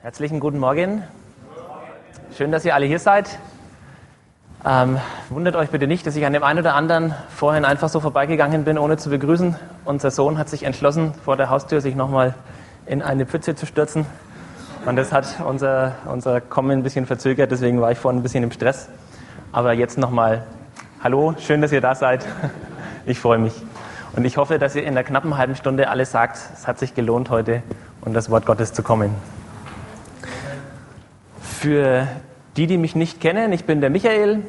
Herzlichen guten Morgen. Schön, dass ihr alle hier seid. Ähm, wundert euch bitte nicht, dass ich an dem einen oder anderen vorhin einfach so vorbeigegangen bin, ohne zu begrüßen. Unser Sohn hat sich entschlossen, vor der Haustür sich nochmal in eine Pfütze zu stürzen. Und das hat unser, unser Kommen ein bisschen verzögert, deswegen war ich vorhin ein bisschen im Stress. Aber jetzt nochmal Hallo, schön, dass ihr da seid. Ich freue mich. Und ich hoffe, dass ihr in der knappen halben Stunde alle sagt, es hat sich gelohnt, heute und das Wort Gottes zu kommen. Für die, die mich nicht kennen, ich bin der Michael,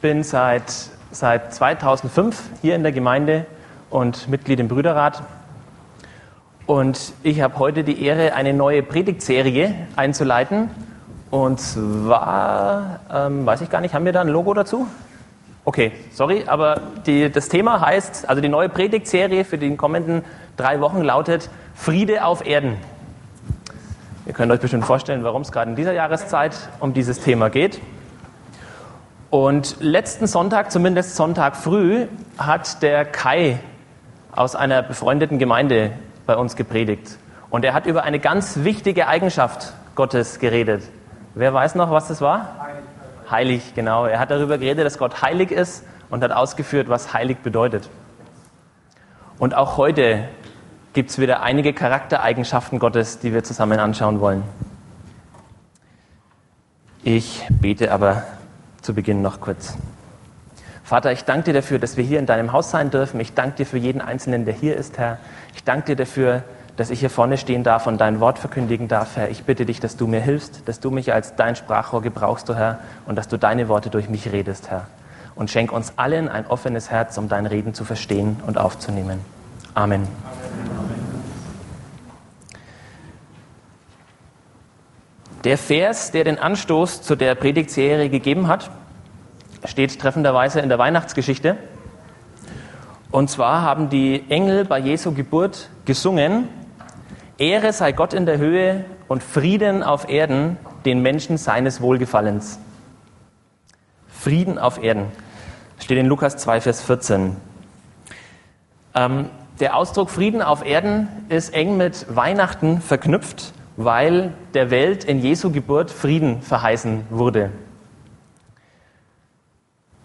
bin seit, seit 2005 hier in der Gemeinde und Mitglied im Brüderrat. Und ich habe heute die Ehre, eine neue Predigtserie einzuleiten. Und zwar, ähm, weiß ich gar nicht, haben wir da ein Logo dazu? Okay, sorry, aber die, das Thema heißt, also die neue Predigtserie für die kommenden drei Wochen lautet Friede auf Erden. Ihr könnt euch bestimmt vorstellen, warum es gerade in dieser Jahreszeit um dieses Thema geht. Und letzten Sonntag, zumindest Sonntag früh, hat der Kai aus einer befreundeten Gemeinde bei uns gepredigt. Und er hat über eine ganz wichtige Eigenschaft Gottes geredet. Wer weiß noch, was das war? heilig, genau. Er hat darüber geredet, dass Gott heilig ist und hat ausgeführt, was heilig bedeutet. Und auch heute gibt es wieder einige Charaktereigenschaften Gottes, die wir zusammen anschauen wollen. Ich bete aber zu Beginn noch kurz. Vater, ich danke dir dafür, dass wir hier in deinem Haus sein dürfen. Ich danke dir für jeden Einzelnen, der hier ist, Herr. Ich danke dir dafür, dass ich hier vorne stehen darf und dein Wort verkündigen darf, Herr. Ich bitte dich, dass du mir hilfst, dass du mich als dein Sprachrohr gebrauchst, du Herr, und dass du deine Worte durch mich redest, Herr. Und schenk uns allen ein offenes Herz, um dein Reden zu verstehen und aufzunehmen. Amen. Der Vers, der den Anstoß zu der Predigtserie gegeben hat, steht treffenderweise in der Weihnachtsgeschichte. Und zwar haben die Engel bei Jesu Geburt gesungen, Ehre sei Gott in der Höhe und Frieden auf Erden den Menschen seines Wohlgefallens. Frieden auf Erden. Steht in Lukas 2, Vers 14. Ähm, der Ausdruck Frieden auf Erden ist eng mit Weihnachten verknüpft, weil der Welt in Jesu Geburt Frieden verheißen wurde.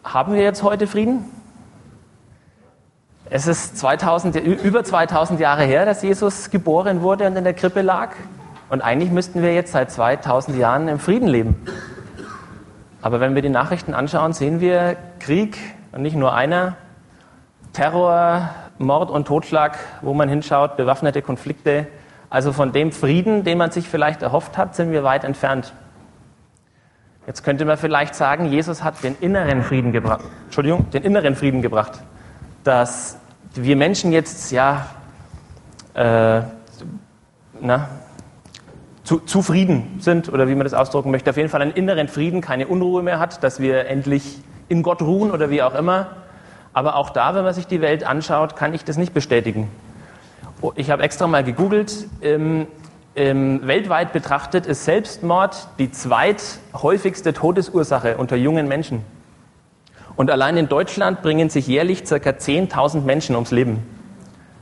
Haben wir jetzt heute Frieden? Es ist 2000, über 2000 Jahre her, dass Jesus geboren wurde und in der Krippe lag. Und eigentlich müssten wir jetzt seit 2000 Jahren im Frieden leben. Aber wenn wir die Nachrichten anschauen, sehen wir Krieg und nicht nur einer, Terror, Mord und Totschlag, wo man hinschaut, bewaffnete Konflikte. Also von dem Frieden, den man sich vielleicht erhofft hat, sind wir weit entfernt. Jetzt könnte man vielleicht sagen, Jesus hat den inneren Frieden gebracht. Entschuldigung, den inneren Frieden gebracht dass wir Menschen jetzt ja äh, na, zu, zufrieden sind oder wie man das ausdrücken möchte, auf jeden Fall einen inneren Frieden, keine Unruhe mehr hat, dass wir endlich in Gott ruhen oder wie auch immer. Aber auch da, wenn man sich die Welt anschaut, kann ich das nicht bestätigen. Oh, ich habe extra mal gegoogelt. Ähm, ähm, weltweit betrachtet ist Selbstmord die zweithäufigste Todesursache unter jungen Menschen. Und allein in Deutschland bringen sich jährlich ca. 10.000 Menschen ums Leben.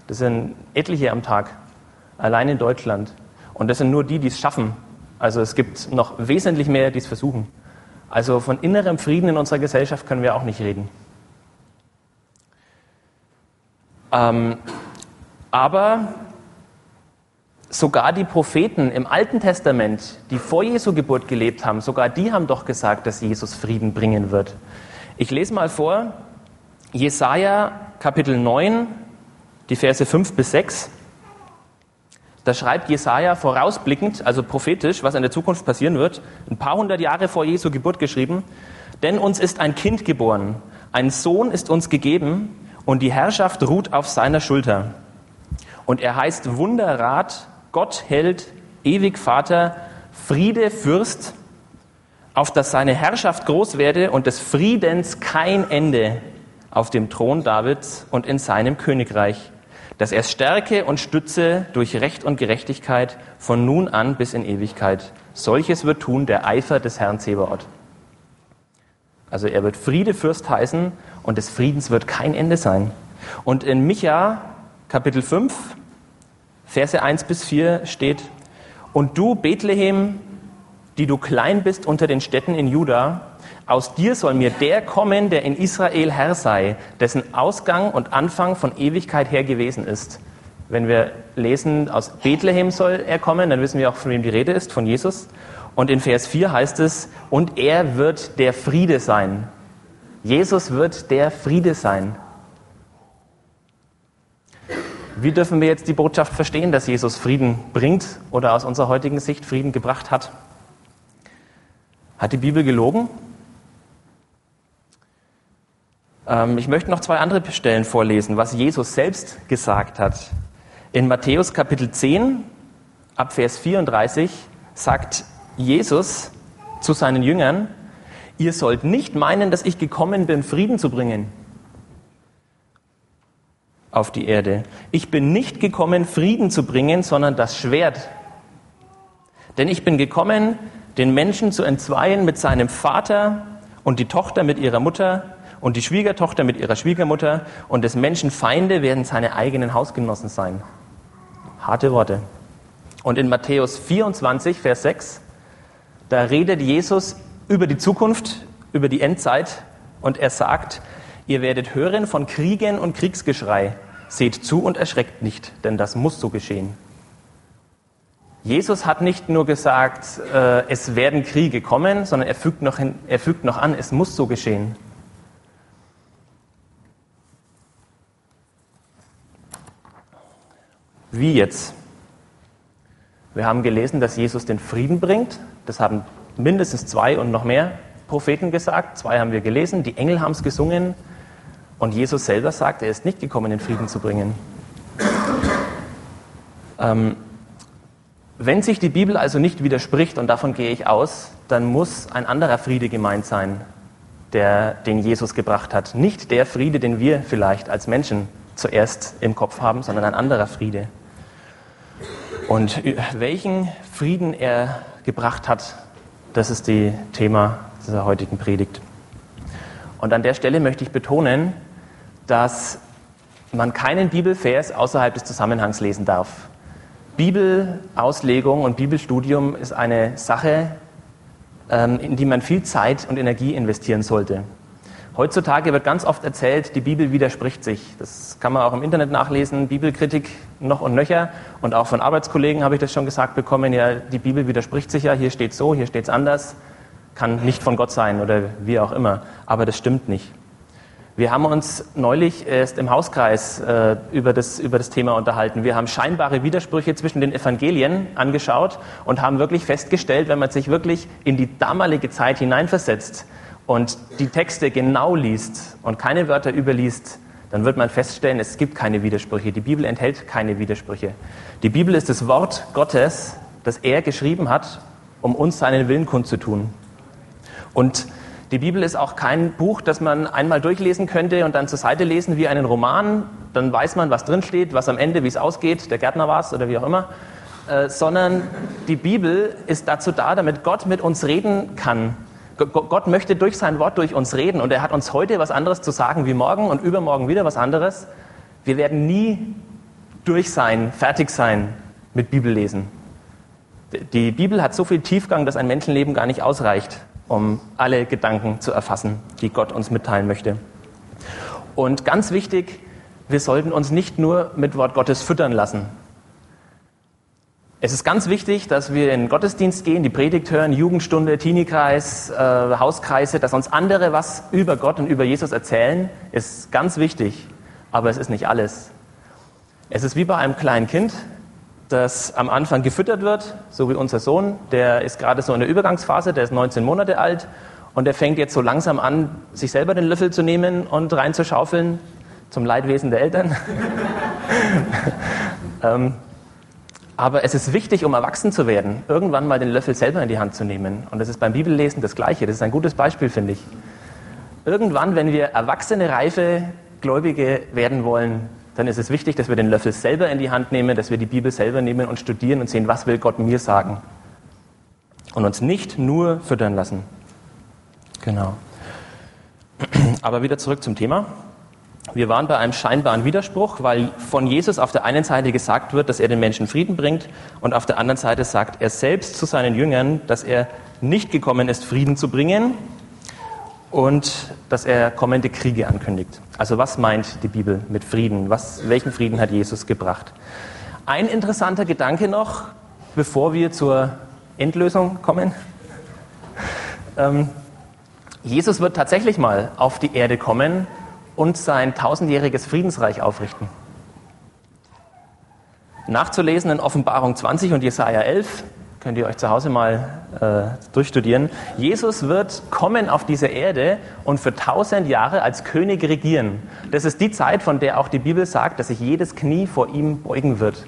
Das sind etliche am Tag. Allein in Deutschland. Und das sind nur die, die es schaffen. Also es gibt noch wesentlich mehr, die es versuchen. Also von innerem Frieden in unserer Gesellschaft können wir auch nicht reden. Ähm, aber sogar die Propheten im Alten Testament, die vor Jesu Geburt gelebt haben, sogar die haben doch gesagt, dass Jesus Frieden bringen wird. Ich lese mal vor, Jesaja Kapitel 9, die Verse 5 bis 6. Da schreibt Jesaja vorausblickend, also prophetisch, was in der Zukunft passieren wird, ein paar hundert Jahre vor Jesu Geburt geschrieben. Denn uns ist ein Kind geboren, ein Sohn ist uns gegeben und die Herrschaft ruht auf seiner Schulter. Und er heißt Wunderrat, Gott Held, ewig Vater, Friede Fürst, auf dass seine Herrschaft groß werde und des Friedens kein Ende auf dem Thron Davids und in seinem Königreich, dass er stärke und stütze durch Recht und Gerechtigkeit von nun an bis in Ewigkeit. Solches wird tun der Eifer des Herrn Zebaoth. Also er wird Friedefürst heißen und des Friedens wird kein Ende sein. Und in Micha Kapitel 5, Verse 1 bis 4 steht, und du, Bethlehem, die du klein bist unter den Städten in Juda, aus dir soll mir der kommen, der in Israel Herr sei, dessen Ausgang und Anfang von Ewigkeit her gewesen ist. Wenn wir lesen, aus Bethlehem soll er kommen, dann wissen wir auch, von wem die Rede ist, von Jesus. Und in Vers 4 heißt es, und er wird der Friede sein. Jesus wird der Friede sein. Wie dürfen wir jetzt die Botschaft verstehen, dass Jesus Frieden bringt oder aus unserer heutigen Sicht Frieden gebracht hat? Hat die Bibel gelogen? Ähm, ich möchte noch zwei andere Stellen vorlesen, was Jesus selbst gesagt hat. In Matthäus Kapitel 10, ab Vers 34, sagt Jesus zu seinen Jüngern, ihr sollt nicht meinen, dass ich gekommen bin, Frieden zu bringen auf die Erde. Ich bin nicht gekommen, Frieden zu bringen, sondern das Schwert. Denn ich bin gekommen, den Menschen zu entzweien mit seinem Vater und die Tochter mit ihrer Mutter und die Schwiegertochter mit ihrer Schwiegermutter und des Menschen Feinde werden seine eigenen Hausgenossen sein. Harte Worte. Und in Matthäus 24, Vers 6, da redet Jesus über die Zukunft, über die Endzeit und er sagt, ihr werdet hören von Kriegen und Kriegsgeschrei. Seht zu und erschreckt nicht, denn das muss so geschehen. Jesus hat nicht nur gesagt, äh, es werden Kriege kommen, sondern er fügt, noch hin, er fügt noch an, es muss so geschehen. Wie jetzt? Wir haben gelesen, dass Jesus den Frieden bringt. Das haben mindestens zwei und noch mehr Propheten gesagt. Zwei haben wir gelesen. Die Engel haben es gesungen. Und Jesus selber sagt, er ist nicht gekommen, den Frieden zu bringen. Ähm, wenn sich die Bibel also nicht widerspricht, und davon gehe ich aus, dann muss ein anderer Friede gemeint sein, der, den Jesus gebracht hat. Nicht der Friede, den wir vielleicht als Menschen zuerst im Kopf haben, sondern ein anderer Friede. Und welchen Frieden er gebracht hat, das ist das Thema dieser heutigen Predigt. Und an der Stelle möchte ich betonen, dass man keinen Bibelvers außerhalb des Zusammenhangs lesen darf. Bibelauslegung und Bibelstudium ist eine Sache, ähm, in die man viel Zeit und Energie investieren sollte. Heutzutage wird ganz oft erzählt, die Bibel widerspricht sich. Das kann man auch im Internet nachlesen, Bibelkritik noch und nöcher. Und auch von Arbeitskollegen habe ich das schon gesagt bekommen, ja, die Bibel widerspricht sich ja, hier steht so, hier steht es anders. Kann nicht von Gott sein oder wie auch immer. Aber das stimmt nicht. Wir haben uns neulich erst im Hauskreis äh, über, das, über das Thema unterhalten. Wir haben scheinbare Widersprüche zwischen den Evangelien angeschaut und haben wirklich festgestellt, wenn man sich wirklich in die damalige Zeit hineinversetzt und die Texte genau liest und keine Wörter überliest, dann wird man feststellen, es gibt keine Widersprüche. Die Bibel enthält keine Widersprüche. Die Bibel ist das Wort Gottes, das er geschrieben hat, um uns seinen Willen kundzutun. Und die Bibel ist auch kein Buch, das man einmal durchlesen könnte und dann zur Seite lesen wie einen Roman. Dann weiß man, was drinsteht, was am Ende, wie es ausgeht, der Gärtner war es oder wie auch immer. Äh, sondern die Bibel ist dazu da, damit Gott mit uns reden kann. Gott möchte durch sein Wort durch uns reden und er hat uns heute was anderes zu sagen wie morgen und übermorgen wieder was anderes. Wir werden nie durch sein, fertig sein mit Bibellesen. Die Bibel hat so viel Tiefgang, dass ein Menschenleben gar nicht ausreicht um alle Gedanken zu erfassen, die Gott uns mitteilen möchte. Und ganz wichtig, wir sollten uns nicht nur mit Wort Gottes füttern lassen. Es ist ganz wichtig, dass wir in den Gottesdienst gehen, die Predigt hören, Jugendstunde, Teeniekreis, äh, Hauskreise, dass uns andere was über Gott und über Jesus erzählen, ist ganz wichtig. Aber es ist nicht alles. Es ist wie bei einem kleinen Kind das am Anfang gefüttert wird, so wie unser Sohn. Der ist gerade so in der Übergangsphase, der ist 19 Monate alt und der fängt jetzt so langsam an, sich selber den Löffel zu nehmen und reinzuschaufeln, zum Leidwesen der Eltern. ähm, aber es ist wichtig, um erwachsen zu werden, irgendwann mal den Löffel selber in die Hand zu nehmen. Und das ist beim Bibellesen das Gleiche. Das ist ein gutes Beispiel, finde ich. Irgendwann, wenn wir erwachsene, reife Gläubige werden wollen, dann ist es wichtig, dass wir den Löffel selber in die Hand nehmen, dass wir die Bibel selber nehmen und studieren und sehen, was will Gott mir sagen. Und uns nicht nur füttern lassen. Genau. Aber wieder zurück zum Thema. Wir waren bei einem scheinbaren Widerspruch, weil von Jesus auf der einen Seite gesagt wird, dass er den Menschen Frieden bringt und auf der anderen Seite sagt er selbst zu seinen Jüngern, dass er nicht gekommen ist, Frieden zu bringen und dass er kommende Kriege ankündigt. Also was meint die Bibel mit Frieden? Was, welchen Frieden hat Jesus gebracht? Ein interessanter Gedanke noch, bevor wir zur Endlösung kommen. Ähm, Jesus wird tatsächlich mal auf die Erde kommen und sein tausendjähriges Friedensreich aufrichten. Nachzulesen in Offenbarung 20 und Jesaja 11 könnt ihr euch zu Hause mal äh, durchstudieren. Jesus wird kommen auf diese Erde und für tausend Jahre als König regieren. Das ist die Zeit, von der auch die Bibel sagt, dass sich jedes Knie vor ihm beugen wird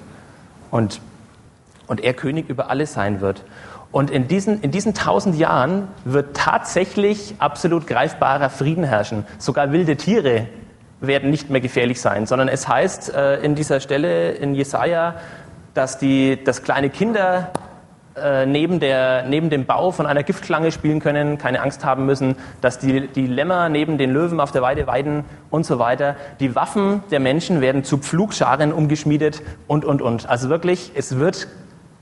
und, und er König über alles sein wird. Und in diesen, in diesen tausend Jahren wird tatsächlich absolut greifbarer Frieden herrschen. Sogar wilde Tiere werden nicht mehr gefährlich sein, sondern es heißt äh, in dieser Stelle in Jesaja, dass, die, dass kleine Kinder äh, neben, der, neben dem Bau von einer Giftschlange spielen können, keine Angst haben müssen, dass die, die Lämmer neben den Löwen auf der Weide weiden und so weiter. Die Waffen der Menschen werden zu Pflugscharen umgeschmiedet und, und, und. Also wirklich, es wird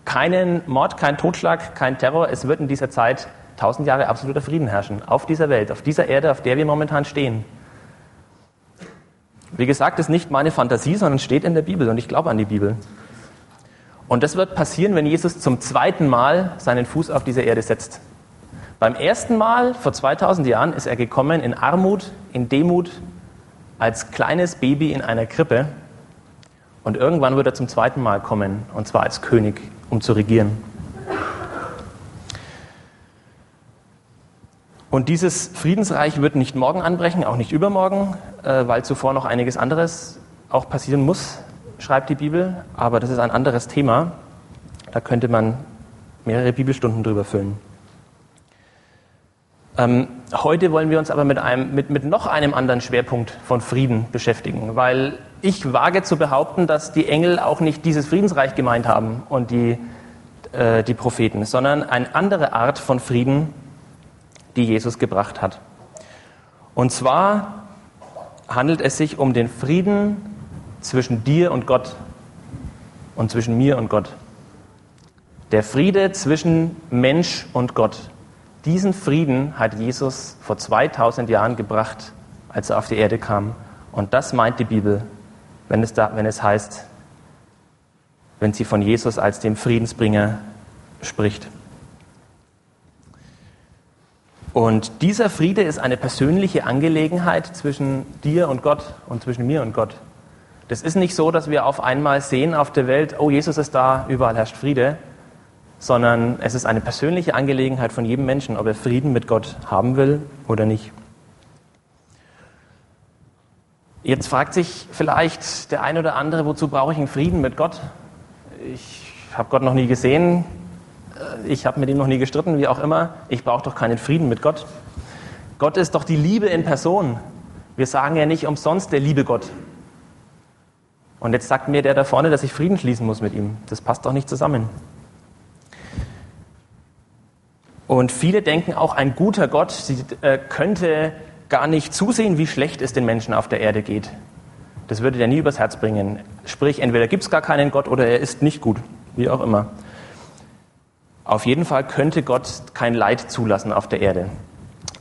keinen Mord, kein Totschlag, kein Terror. Es wird in dieser Zeit tausend Jahre absoluter Frieden herrschen. Auf dieser Welt, auf dieser Erde, auf der wir momentan stehen. Wie gesagt, ist nicht meine Fantasie, sondern steht in der Bibel und ich glaube an die Bibel. Und das wird passieren, wenn Jesus zum zweiten Mal seinen Fuß auf diese Erde setzt. Beim ersten Mal, vor 2000 Jahren, ist er gekommen in Armut, in Demut, als kleines Baby in einer Krippe. Und irgendwann wird er zum zweiten Mal kommen, und zwar als König, um zu regieren. Und dieses Friedensreich wird nicht morgen anbrechen, auch nicht übermorgen, äh, weil zuvor noch einiges anderes auch passieren muss schreibt die Bibel, aber das ist ein anderes Thema. Da könnte man mehrere Bibelstunden drüber füllen. Ähm, heute wollen wir uns aber mit, einem, mit, mit noch einem anderen Schwerpunkt von Frieden beschäftigen, weil ich wage zu behaupten, dass die Engel auch nicht dieses Friedensreich gemeint haben und die, äh, die Propheten, sondern eine andere Art von Frieden, die Jesus gebracht hat. Und zwar handelt es sich um den Frieden zwischen dir und Gott und zwischen mir und Gott. Der Friede zwischen Mensch und Gott. Diesen Frieden hat Jesus vor 2000 Jahren gebracht, als er auf die Erde kam. Und das meint die Bibel, wenn es, da, wenn es heißt, wenn sie von Jesus als dem Friedensbringer spricht. Und dieser Friede ist eine persönliche Angelegenheit zwischen dir und Gott und zwischen mir und Gott. Das ist nicht so, dass wir auf einmal sehen auf der Welt, oh, Jesus ist da, überall herrscht Friede, sondern es ist eine persönliche Angelegenheit von jedem Menschen, ob er Frieden mit Gott haben will oder nicht. Jetzt fragt sich vielleicht der eine oder andere, wozu brauche ich einen Frieden mit Gott? Ich habe Gott noch nie gesehen, ich habe mit ihm noch nie gestritten, wie auch immer. Ich brauche doch keinen Frieden mit Gott. Gott ist doch die Liebe in Person. Wir sagen ja nicht umsonst der liebe Gott. Und jetzt sagt mir der da vorne, dass ich Frieden schließen muss mit ihm. Das passt doch nicht zusammen. Und viele denken auch, ein guter Gott sie, äh, könnte gar nicht zusehen, wie schlecht es den Menschen auf der Erde geht. Das würde der nie übers Herz bringen. Sprich, entweder gibt es gar keinen Gott oder er ist nicht gut, wie auch immer. Auf jeden Fall könnte Gott kein Leid zulassen auf der Erde.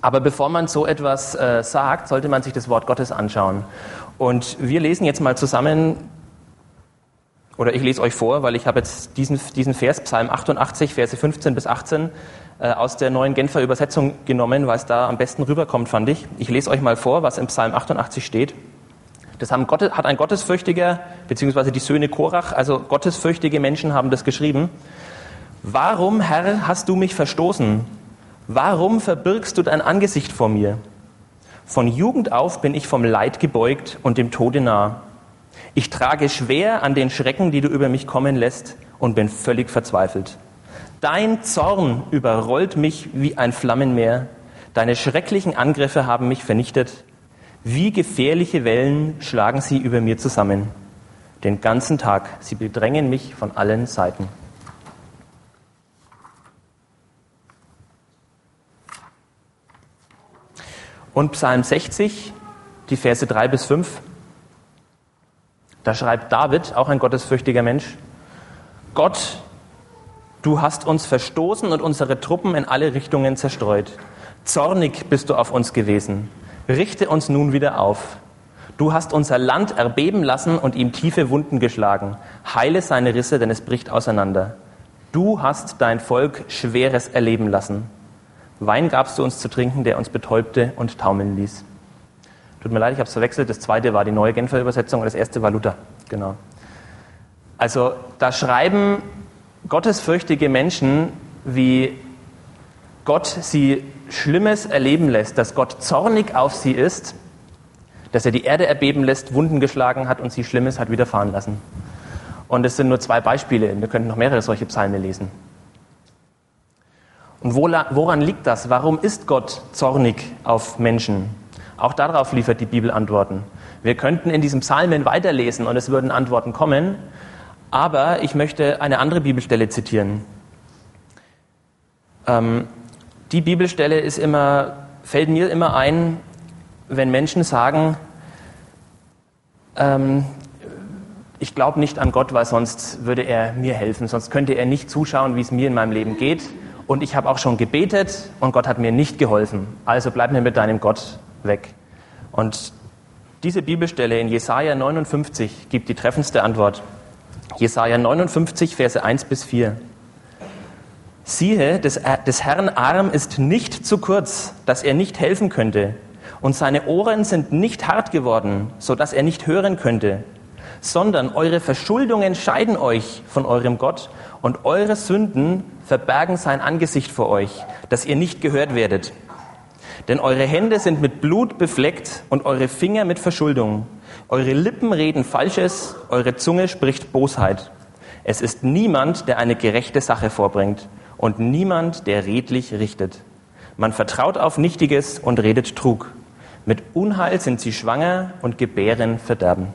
Aber bevor man so etwas äh, sagt, sollte man sich das Wort Gottes anschauen. Und wir lesen jetzt mal zusammen, oder ich lese euch vor, weil ich habe jetzt diesen, diesen Vers, Psalm 88, Verse 15 bis 18, äh, aus der neuen Genfer Übersetzung genommen, weil es da am besten rüberkommt, fand ich. Ich lese euch mal vor, was im Psalm 88 steht. Das Gott, hat ein gottesfürchtiger, beziehungsweise die Söhne Korach, also gottesfürchtige Menschen haben das geschrieben. Warum, Herr, hast du mich verstoßen? Warum verbirgst du dein Angesicht vor mir? Von Jugend auf bin ich vom Leid gebeugt und dem Tode nah. Ich trage schwer an den Schrecken, die du über mich kommen lässt, und bin völlig verzweifelt. Dein Zorn überrollt mich wie ein Flammenmeer. Deine schrecklichen Angriffe haben mich vernichtet. Wie gefährliche Wellen schlagen sie über mir zusammen. Den ganzen Tag, sie bedrängen mich von allen Seiten. Und Psalm 60, die Verse 3 bis 5, da schreibt David, auch ein gottesfürchtiger Mensch, Gott, Du hast uns verstoßen und unsere Truppen in alle Richtungen zerstreut. Zornig bist du auf uns gewesen. Richte uns nun wieder auf. Du hast unser Land erbeben lassen und ihm tiefe Wunden geschlagen. Heile seine Risse, denn es bricht auseinander. Du hast dein Volk Schweres erleben lassen. Wein gabst du uns zu trinken, der uns betäubte und taumeln ließ. Tut mir leid, ich habe es verwechselt. Das zweite war die neue Genfer Übersetzung und das erste war Luther. Genau. Also da schreiben gottesfürchtige Menschen, wie Gott sie Schlimmes erleben lässt, dass Gott zornig auf sie ist, dass er die Erde erbeben lässt, Wunden geschlagen hat und sie Schlimmes hat widerfahren lassen. Und es sind nur zwei Beispiele. Wir könnten noch mehrere solche Psalme lesen. Und woran liegt das? Warum ist Gott zornig auf Menschen? Auch darauf liefert die Bibel Antworten. Wir könnten in diesem Psalmen weiterlesen und es würden Antworten kommen, aber ich möchte eine andere Bibelstelle zitieren. Ähm, die Bibelstelle ist immer, fällt mir immer ein, wenn Menschen sagen, ähm, ich glaube nicht an Gott, weil sonst würde er mir helfen, sonst könnte er nicht zuschauen, wie es mir in meinem Leben geht. Und ich habe auch schon gebetet und Gott hat mir nicht geholfen. Also bleib mir mit deinem Gott weg. Und diese Bibelstelle in Jesaja 59 gibt die treffendste Antwort. Jesaja 59, Verse 1 bis 4. Siehe, des, des Herrn Arm ist nicht zu kurz, dass er nicht helfen könnte, und seine Ohren sind nicht hart geworden, so dass er nicht hören könnte, sondern eure Verschuldungen scheiden euch von eurem Gott, und eure Sünden verbergen sein Angesicht vor euch, dass ihr nicht gehört werdet. Denn eure Hände sind mit Blut befleckt und eure Finger mit Verschuldung. Eure Lippen reden Falsches, eure Zunge spricht Bosheit. Es ist niemand, der eine gerechte Sache vorbringt und niemand, der redlich richtet. Man vertraut auf Nichtiges und redet Trug. Mit Unheil sind sie schwanger und gebären Verderben.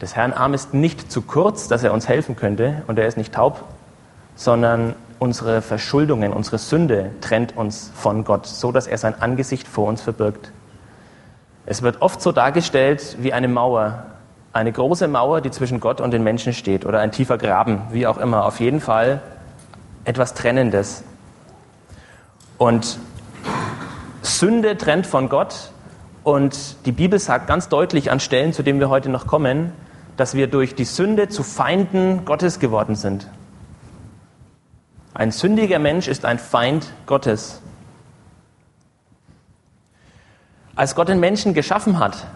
Des Herrn Arm ist nicht zu kurz, dass er uns helfen könnte, und er ist nicht taub, sondern unsere Verschuldungen, unsere Sünde trennt uns von Gott, so dass er sein Angesicht vor uns verbirgt. Es wird oft so dargestellt wie eine Mauer, eine große Mauer, die zwischen Gott und den Menschen steht, oder ein tiefer Graben, wie auch immer. Auf jeden Fall etwas Trennendes. Und Sünde trennt von Gott. Und die Bibel sagt ganz deutlich an Stellen, zu denen wir heute noch kommen, dass wir durch die Sünde zu Feinden Gottes geworden sind. Ein sündiger Mensch ist ein Feind Gottes. Als Gott den Menschen geschaffen hat,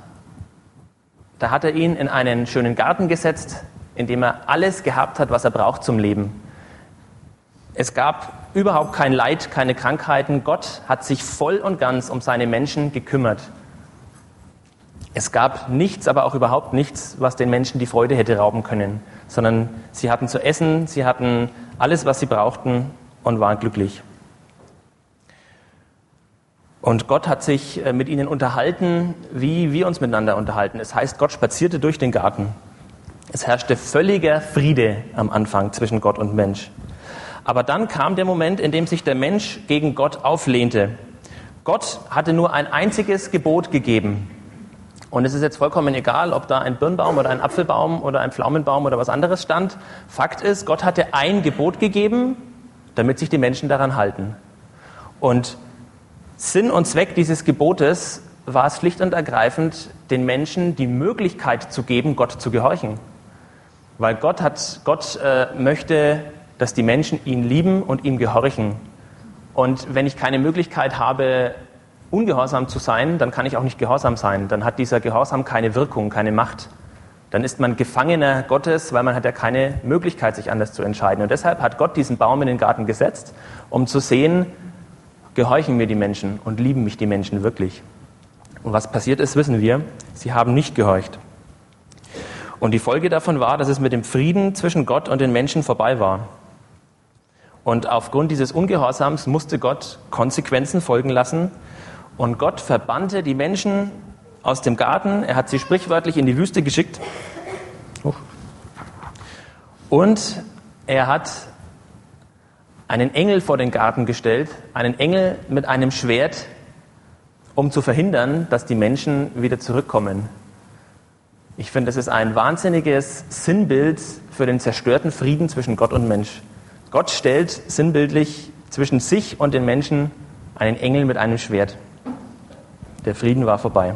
da hat er ihn in einen schönen Garten gesetzt, in dem er alles gehabt hat, was er braucht zum Leben. Es gab überhaupt kein Leid, keine Krankheiten. Gott hat sich voll und ganz um seine Menschen gekümmert. Es gab nichts, aber auch überhaupt nichts, was den Menschen die Freude hätte rauben können, sondern sie hatten zu essen, sie hatten alles, was sie brauchten und waren glücklich. Und Gott hat sich äh, mit ihnen unterhalten, wie wir uns miteinander unterhalten. Es heißt, Gott spazierte durch den Garten. Es herrschte völliger Friede am Anfang zwischen Gott und Mensch. Aber dann kam der Moment, in dem sich der Mensch gegen Gott auflehnte. Gott hatte nur ein einziges Gebot gegeben. Und es ist jetzt vollkommen egal, ob da ein Birnbaum oder ein Apfelbaum oder ein Pflaumenbaum oder was anderes stand. Fakt ist, Gott hatte ein Gebot gegeben, damit sich die Menschen daran halten. Und Sinn und Zweck dieses Gebotes war es schlicht und ergreifend, den Menschen die Möglichkeit zu geben, Gott zu gehorchen. Weil Gott, hat, Gott äh, möchte, dass die Menschen ihn lieben und ihm gehorchen. Und wenn ich keine Möglichkeit habe, ungehorsam zu sein, dann kann ich auch nicht gehorsam sein. Dann hat dieser Gehorsam keine Wirkung, keine Macht. Dann ist man Gefangener Gottes, weil man hat ja keine Möglichkeit, sich anders zu entscheiden. Und deshalb hat Gott diesen Baum in den Garten gesetzt, um zu sehen, gehorchen mir die Menschen und lieben mich die Menschen wirklich. Und was passiert ist, wissen wir. Sie haben nicht gehorcht. Und die Folge davon war, dass es mit dem Frieden zwischen Gott und den Menschen vorbei war. Und aufgrund dieses Ungehorsams musste Gott Konsequenzen folgen lassen. Und Gott verbannte die Menschen aus dem Garten. Er hat sie sprichwörtlich in die Wüste geschickt. Und er hat einen Engel vor den Garten gestellt, einen Engel mit einem Schwert, um zu verhindern, dass die Menschen wieder zurückkommen. Ich finde, das ist ein wahnsinniges Sinnbild für den zerstörten Frieden zwischen Gott und Mensch. Gott stellt sinnbildlich zwischen sich und den Menschen einen Engel mit einem Schwert. Der Frieden war vorbei.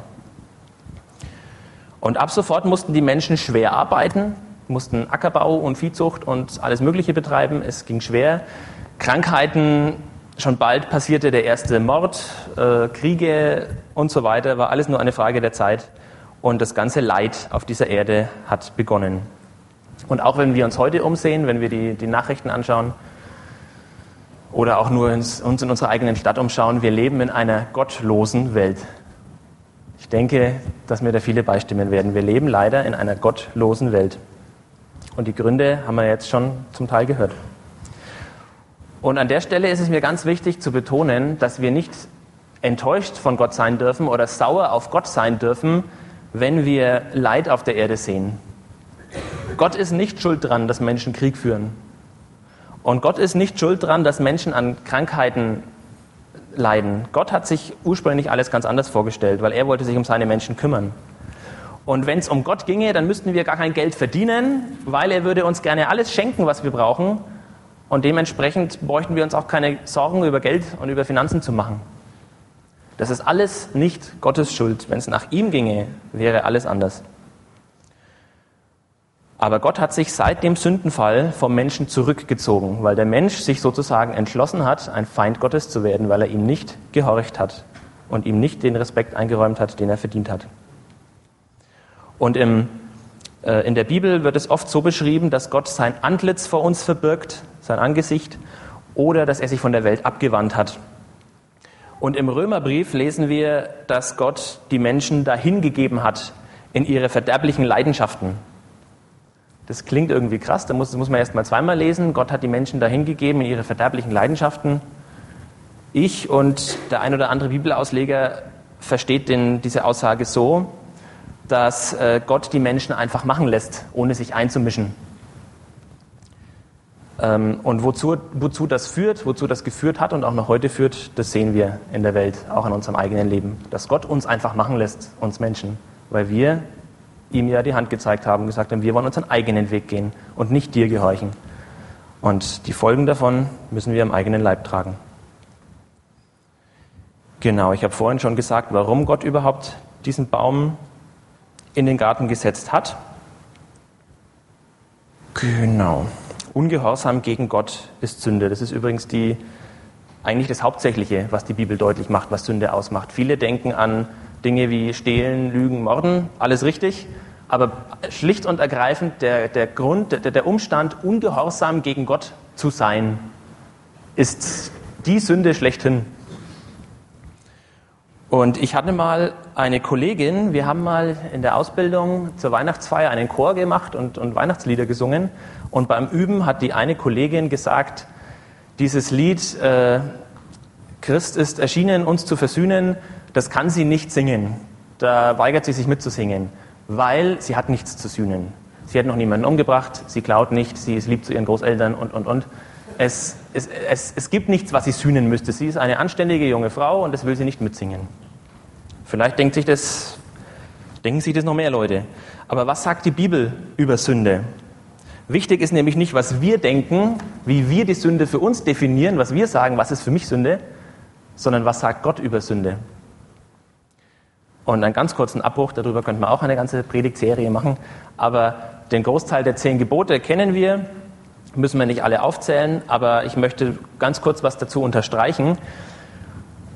Und ab sofort mussten die Menschen schwer arbeiten, mussten Ackerbau und Viehzucht und alles Mögliche betreiben. Es ging schwer. Krankheiten, schon bald passierte der erste Mord, äh, Kriege und so weiter, war alles nur eine Frage der Zeit. Und das ganze Leid auf dieser Erde hat begonnen. Und auch wenn wir uns heute umsehen, wenn wir die, die Nachrichten anschauen oder auch nur uns in unserer eigenen Stadt umschauen, wir leben in einer gottlosen Welt. Ich denke, dass mir da viele beistimmen werden. Wir leben leider in einer gottlosen Welt. Und die Gründe haben wir jetzt schon zum Teil gehört. Und an der Stelle ist es mir ganz wichtig zu betonen, dass wir nicht enttäuscht von Gott sein dürfen oder sauer auf Gott sein dürfen, wenn wir Leid auf der Erde sehen. Gott ist nicht schuld daran, dass Menschen Krieg führen. Und Gott ist nicht schuld daran, dass Menschen an Krankheiten leiden. Gott hat sich ursprünglich alles ganz anders vorgestellt, weil er wollte sich um seine Menschen kümmern. Und wenn es um Gott ginge, dann müssten wir gar kein Geld verdienen, weil er würde uns gerne alles schenken, was wir brauchen. Und dementsprechend bräuchten wir uns auch keine Sorgen über Geld und über Finanzen zu machen. Das ist alles nicht Gottes Schuld. Wenn es nach ihm ginge, wäre alles anders. Aber Gott hat sich seit dem Sündenfall vom Menschen zurückgezogen, weil der Mensch sich sozusagen entschlossen hat, ein Feind Gottes zu werden, weil er ihm nicht gehorcht hat und ihm nicht den Respekt eingeräumt hat, den er verdient hat. Und im, äh, in der Bibel wird es oft so beschrieben, dass Gott sein Antlitz vor uns verbirgt, sein Angesicht, oder dass er sich von der Welt abgewandt hat. Und im Römerbrief lesen wir, dass Gott die Menschen dahingegeben hat in ihre verderblichen Leidenschaften. Das klingt irgendwie krass, da muss, das muss man erst mal zweimal lesen. Gott hat die Menschen dahingegeben in ihre verderblichen Leidenschaften. Ich und der ein oder andere Bibelausleger versteht den, diese Aussage so, dass äh, Gott die Menschen einfach machen lässt, ohne sich einzumischen. Ähm, und wozu, wozu das führt, wozu das geführt hat und auch noch heute führt, das sehen wir in der Welt, auch in unserem eigenen Leben. Dass Gott uns einfach machen lässt, uns Menschen, weil wir ihm ja die Hand gezeigt haben, gesagt haben, wir wollen unseren eigenen Weg gehen und nicht dir gehorchen. Und die Folgen davon müssen wir im eigenen Leib tragen. Genau, ich habe vorhin schon gesagt, warum Gott überhaupt diesen Baum in den Garten gesetzt hat. Genau. Ungehorsam gegen Gott ist Sünde. Das ist übrigens die, eigentlich das Hauptsächliche, was die Bibel deutlich macht, was Sünde ausmacht. Viele denken an Dinge wie Stehlen, Lügen, Morden, alles richtig. Aber schlicht und ergreifend der, der Grund, der, der Umstand, ungehorsam gegen Gott zu sein, ist die Sünde schlechthin. Und ich hatte mal eine Kollegin, wir haben mal in der Ausbildung zur Weihnachtsfeier einen Chor gemacht und, und Weihnachtslieder gesungen. Und beim Üben hat die eine Kollegin gesagt, dieses Lied äh, Christ ist erschienen, uns zu versöhnen, das kann sie nicht singen. Da weigert sie sich mitzusingen, weil sie hat nichts zu sühnen. Sie hat noch niemanden umgebracht, sie klaut nicht, sie ist lieb zu ihren Großeltern und, und, und. Es, es, es, es gibt nichts, was sie sühnen müsste. Sie ist eine anständige junge Frau und das will sie nicht mitsingen. Vielleicht denkt sich das, denken sich das noch mehr Leute. Aber was sagt die Bibel über Sünde? Wichtig ist nämlich nicht, was wir denken, wie wir die Sünde für uns definieren, was wir sagen, was ist für mich Sünde, sondern was sagt Gott über Sünde. Und einen ganz kurzen Abbruch, darüber könnte man auch eine ganze Predigtserie machen, aber den Großteil der zehn Gebote kennen wir, müssen wir nicht alle aufzählen, aber ich möchte ganz kurz was dazu unterstreichen.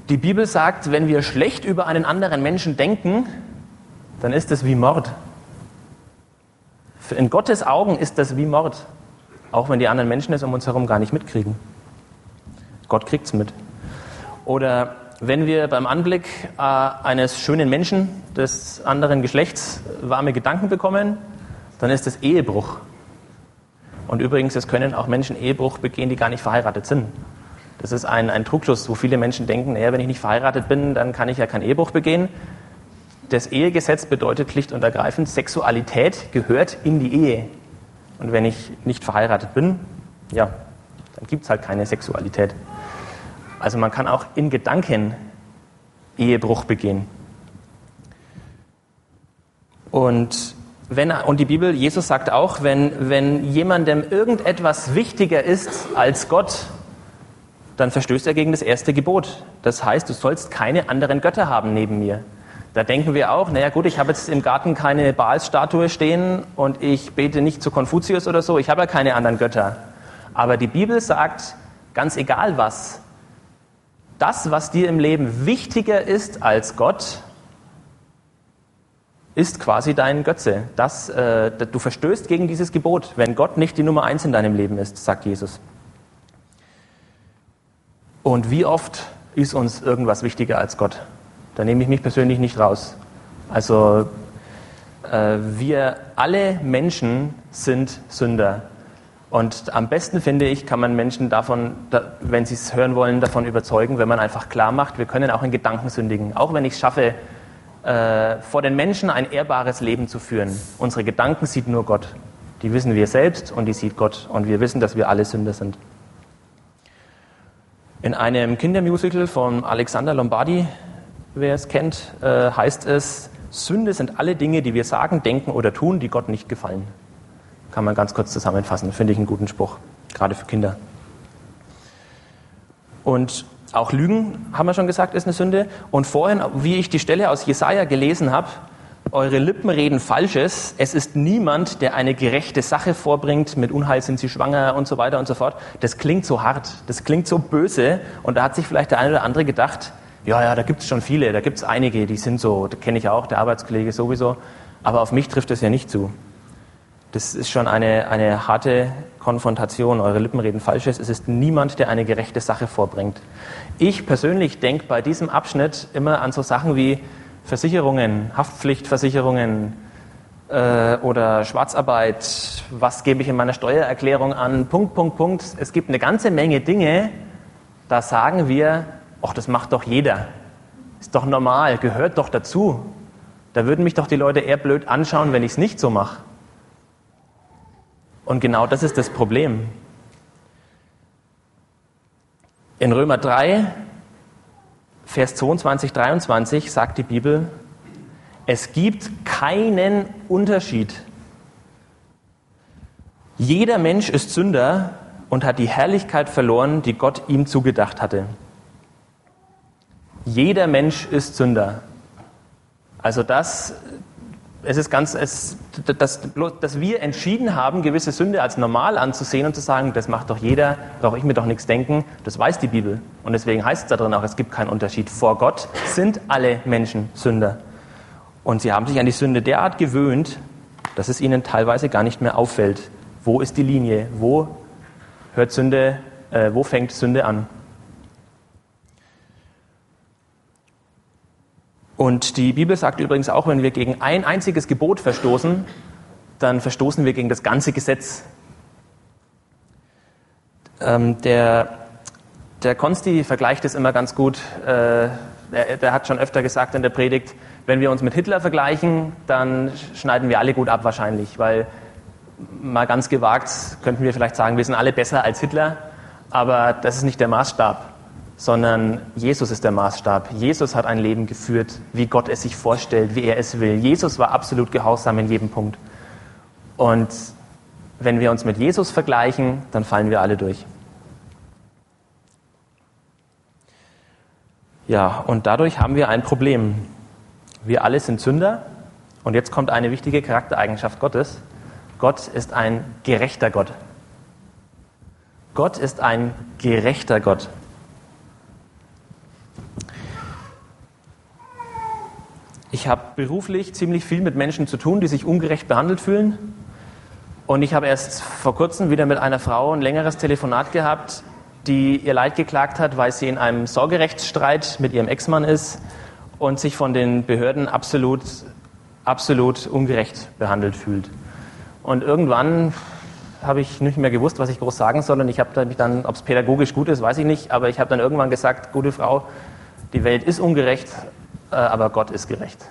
Die Bibel sagt, wenn wir schlecht über einen anderen Menschen denken, dann ist es wie Mord. In Gottes Augen ist das wie Mord, auch wenn die anderen Menschen es um uns herum gar nicht mitkriegen. Gott kriegt es mit. Oder wenn wir beim Anblick äh, eines schönen Menschen des anderen Geschlechts warme Gedanken bekommen, dann ist es Ehebruch. Und übrigens, es können auch Menschen Ehebruch begehen, die gar nicht verheiratet sind. Das ist ein, ein Trugschluss, wo viele Menschen denken, naja, wenn ich nicht verheiratet bin, dann kann ich ja keinen Ehebruch begehen. Das Ehegesetz bedeutet schlicht und ergreifend, Sexualität gehört in die Ehe. Und wenn ich nicht verheiratet bin, ja, dann gibt es halt keine Sexualität. Also man kann auch in Gedanken Ehebruch begehen. Und wenn, und die Bibel, Jesus sagt auch, wenn, wenn jemandem irgendetwas wichtiger ist als Gott, dann verstößt er gegen das erste Gebot. Das heißt, du sollst keine anderen Götter haben neben mir. Da denken wir auch, naja gut, ich habe jetzt im Garten keine Baals-Statue stehen und ich bete nicht zu Konfuzius oder so, ich habe ja keine anderen Götter. Aber die Bibel sagt, ganz egal was, das, was dir im Leben wichtiger ist als Gott, ist quasi dein Götze. Das, äh, du verstößt gegen dieses Gebot, wenn Gott nicht die Nummer eins in deinem Leben ist, sagt Jesus. Und wie oft ist uns irgendwas wichtiger als Gott? Da nehme ich mich persönlich nicht raus. Also äh, wir alle Menschen sind Sünder. Und am besten finde ich, kann man Menschen davon, wenn sie es hören wollen, davon überzeugen, wenn man einfach klar macht, wir können auch in Gedanken sündigen. Auch wenn ich es schaffe, äh, vor den Menschen ein ehrbares Leben zu führen. Unsere Gedanken sieht nur Gott. Die wissen wir selbst und die sieht Gott. Und wir wissen, dass wir alle Sünder sind. In einem Kindermusical von Alexander Lombardi, wer es kennt, äh, heißt es, Sünde sind alle Dinge, die wir sagen, denken oder tun, die Gott nicht gefallen. Kann man ganz kurz zusammenfassen, finde ich einen guten Spruch, gerade für Kinder. Und auch Lügen, haben wir schon gesagt, ist eine Sünde. Und vorhin, wie ich die Stelle aus Jesaja gelesen habe, eure Lippen reden Falsches. Es ist niemand, der eine gerechte Sache vorbringt. Mit Unheil sind sie schwanger und so weiter und so fort. Das klingt so hart. Das klingt so böse. Und da hat sich vielleicht der eine oder andere gedacht, ja, ja, da gibt es schon viele. Da gibt es einige, die sind so, da kenne ich auch, der Arbeitskollege sowieso. Aber auf mich trifft das ja nicht zu. Das ist schon eine, eine harte Konfrontation. Eure Lippen reden Falsches. Es ist niemand, der eine gerechte Sache vorbringt. Ich persönlich denke bei diesem Abschnitt immer an so Sachen wie Versicherungen, Haftpflichtversicherungen äh, oder Schwarzarbeit. Was gebe ich in meiner Steuererklärung an? Punkt, Punkt, Punkt. Es gibt eine ganze Menge Dinge, da sagen wir, ach, das macht doch jeder. Ist doch normal, gehört doch dazu. Da würden mich doch die Leute eher blöd anschauen, wenn ich es nicht so mache. Und genau das ist das Problem. In Römer 3, Vers 22, 23 sagt die Bibel, es gibt keinen Unterschied. Jeder Mensch ist Sünder und hat die Herrlichkeit verloren, die Gott ihm zugedacht hatte. Jeder Mensch ist Sünder. Also das es ist ganz, es, dass, dass wir entschieden haben, gewisse Sünde als normal anzusehen und zu sagen, das macht doch jeder, brauche ich mir doch nichts denken, das weiß die Bibel. Und deswegen heißt es da drin auch, es gibt keinen Unterschied. Vor Gott sind alle Menschen Sünder. Und sie haben sich an die Sünde derart gewöhnt, dass es ihnen teilweise gar nicht mehr auffällt. Wo ist die Linie? Wo hört Sünde, äh, wo fängt Sünde an? Und die Bibel sagt übrigens auch, wenn wir gegen ein einziges Gebot verstoßen, dann verstoßen wir gegen das ganze Gesetz. Ähm, der, der Konsti vergleicht es immer ganz gut. Äh, der, der, hat schon öfter gesagt in der Predigt, wenn wir uns mit Hitler vergleichen, dann schneiden wir alle gut ab wahrscheinlich, weil mal ganz gewagt könnten wir vielleicht sagen, wir sind alle besser als Hitler, aber das ist nicht der Maßstab sondern Jesus ist der Maßstab. Jesus hat ein Leben geführt, wie Gott es sich vorstellt, wie er es will. Jesus war absolut gehorsam in jedem Punkt. Und wenn wir uns mit Jesus vergleichen, dann fallen wir alle durch. Ja, und dadurch haben wir ein Problem. Wir alle sind Sünder. Und jetzt kommt eine wichtige Charaktereigenschaft Gottes. Gott ist ein gerechter Gott. Gott ist ein gerechter Gott. Ich habe beruflich ziemlich viel mit Menschen zu tun, die sich ungerecht behandelt fühlen. Und ich habe erst vor kurzem wieder mit einer Frau ein längeres Telefonat gehabt, die ihr Leid geklagt hat, weil sie in einem Sorgerechtsstreit mit ihrem Ex-Mann ist und sich von den Behörden absolut, absolut ungerecht behandelt fühlt. Und irgendwann habe ich nicht mehr gewusst, was ich groß sagen soll. Und ich habe dann, ob es pädagogisch gut ist, weiß ich nicht, aber ich habe dann irgendwann gesagt, gute Frau, die Welt ist ungerecht, aber Gott ist gerecht.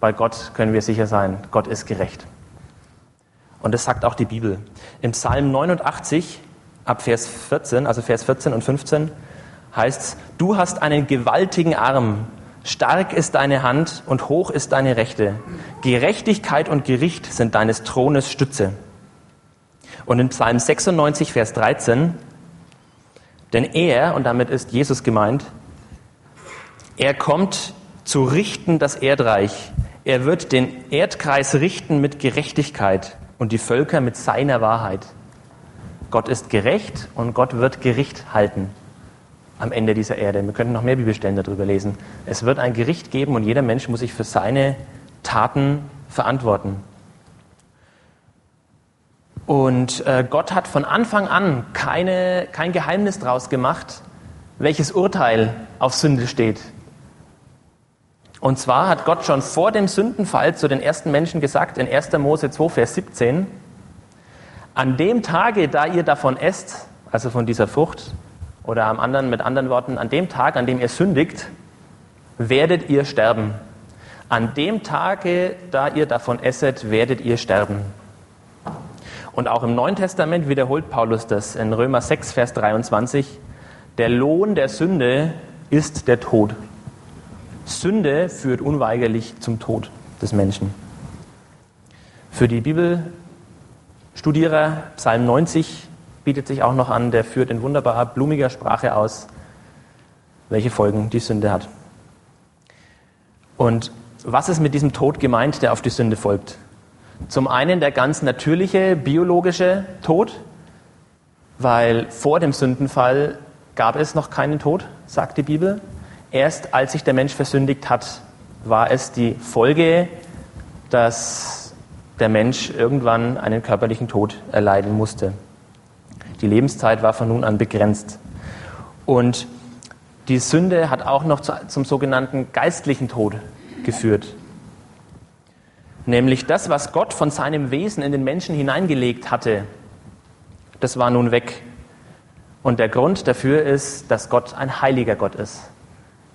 Bei Gott können wir sicher sein, Gott ist gerecht. Und das sagt auch die Bibel. Im Psalm 89 ab Vers 14, also Vers 14 und 15 heißt es, du hast einen gewaltigen Arm, Stark ist deine Hand und hoch ist deine Rechte. Gerechtigkeit und Gericht sind deines Thrones Stütze. Und in Psalm 96, Vers 13, denn er, und damit ist Jesus gemeint, er kommt zu richten das Erdreich. Er wird den Erdkreis richten mit Gerechtigkeit und die Völker mit seiner Wahrheit. Gott ist gerecht und Gott wird Gericht halten am Ende dieser Erde. Wir könnten noch mehr Bibelstellen darüber lesen. Es wird ein Gericht geben und jeder Mensch muss sich für seine Taten verantworten. Und äh, Gott hat von Anfang an keine, kein Geheimnis daraus gemacht, welches Urteil auf Sünde steht. Und zwar hat Gott schon vor dem Sündenfall zu den ersten Menschen gesagt, in 1. Mose 2, Vers 17, an dem Tage, da ihr davon esst, also von dieser Frucht, oder am anderen, mit anderen Worten, an dem Tag, an dem ihr sündigt, werdet ihr sterben. An dem Tage, da ihr davon esset, werdet ihr sterben. Und auch im Neuen Testament wiederholt Paulus das in Römer 6, Vers 23. Der Lohn der Sünde ist der Tod. Sünde führt unweigerlich zum Tod des Menschen. Für die Bibelstudierer Psalm 90 bietet sich auch noch an, der führt in wunderbarer, blumiger Sprache aus, welche Folgen die Sünde hat. Und was ist mit diesem Tod gemeint, der auf die Sünde folgt? Zum einen der ganz natürliche, biologische Tod, weil vor dem Sündenfall gab es noch keinen Tod, sagt die Bibel. Erst als sich der Mensch versündigt hat, war es die Folge, dass der Mensch irgendwann einen körperlichen Tod erleiden musste. Die Lebenszeit war von nun an begrenzt. Und die Sünde hat auch noch zum sogenannten geistlichen Tod geführt. Nämlich das, was Gott von seinem Wesen in den Menschen hineingelegt hatte, das war nun weg. Und der Grund dafür ist, dass Gott ein heiliger Gott ist.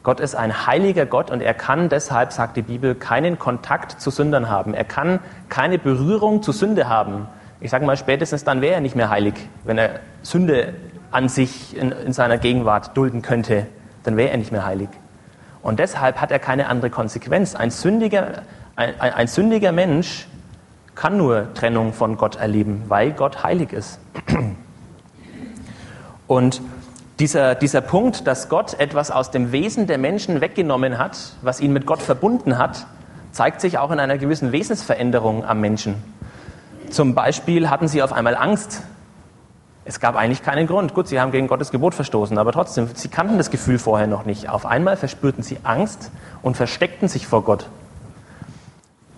Gott ist ein heiliger Gott und er kann deshalb, sagt die Bibel, keinen Kontakt zu Sündern haben. Er kann keine Berührung zu Sünde haben. Ich sage mal, spätestens dann wäre er nicht mehr heilig, wenn er Sünde an sich in, in seiner Gegenwart dulden könnte, dann wäre er nicht mehr heilig. Und deshalb hat er keine andere Konsequenz. Ein sündiger, ein, ein, ein sündiger Mensch kann nur Trennung von Gott erleben, weil Gott heilig ist. Und dieser, dieser Punkt, dass Gott etwas aus dem Wesen der Menschen weggenommen hat, was ihn mit Gott verbunden hat, zeigt sich auch in einer gewissen Wesensveränderung am Menschen. Zum Beispiel hatten sie auf einmal Angst. Es gab eigentlich keinen Grund. Gut, sie haben gegen Gottes Gebot verstoßen, aber trotzdem, sie kannten das Gefühl vorher noch nicht. Auf einmal verspürten sie Angst und versteckten sich vor Gott.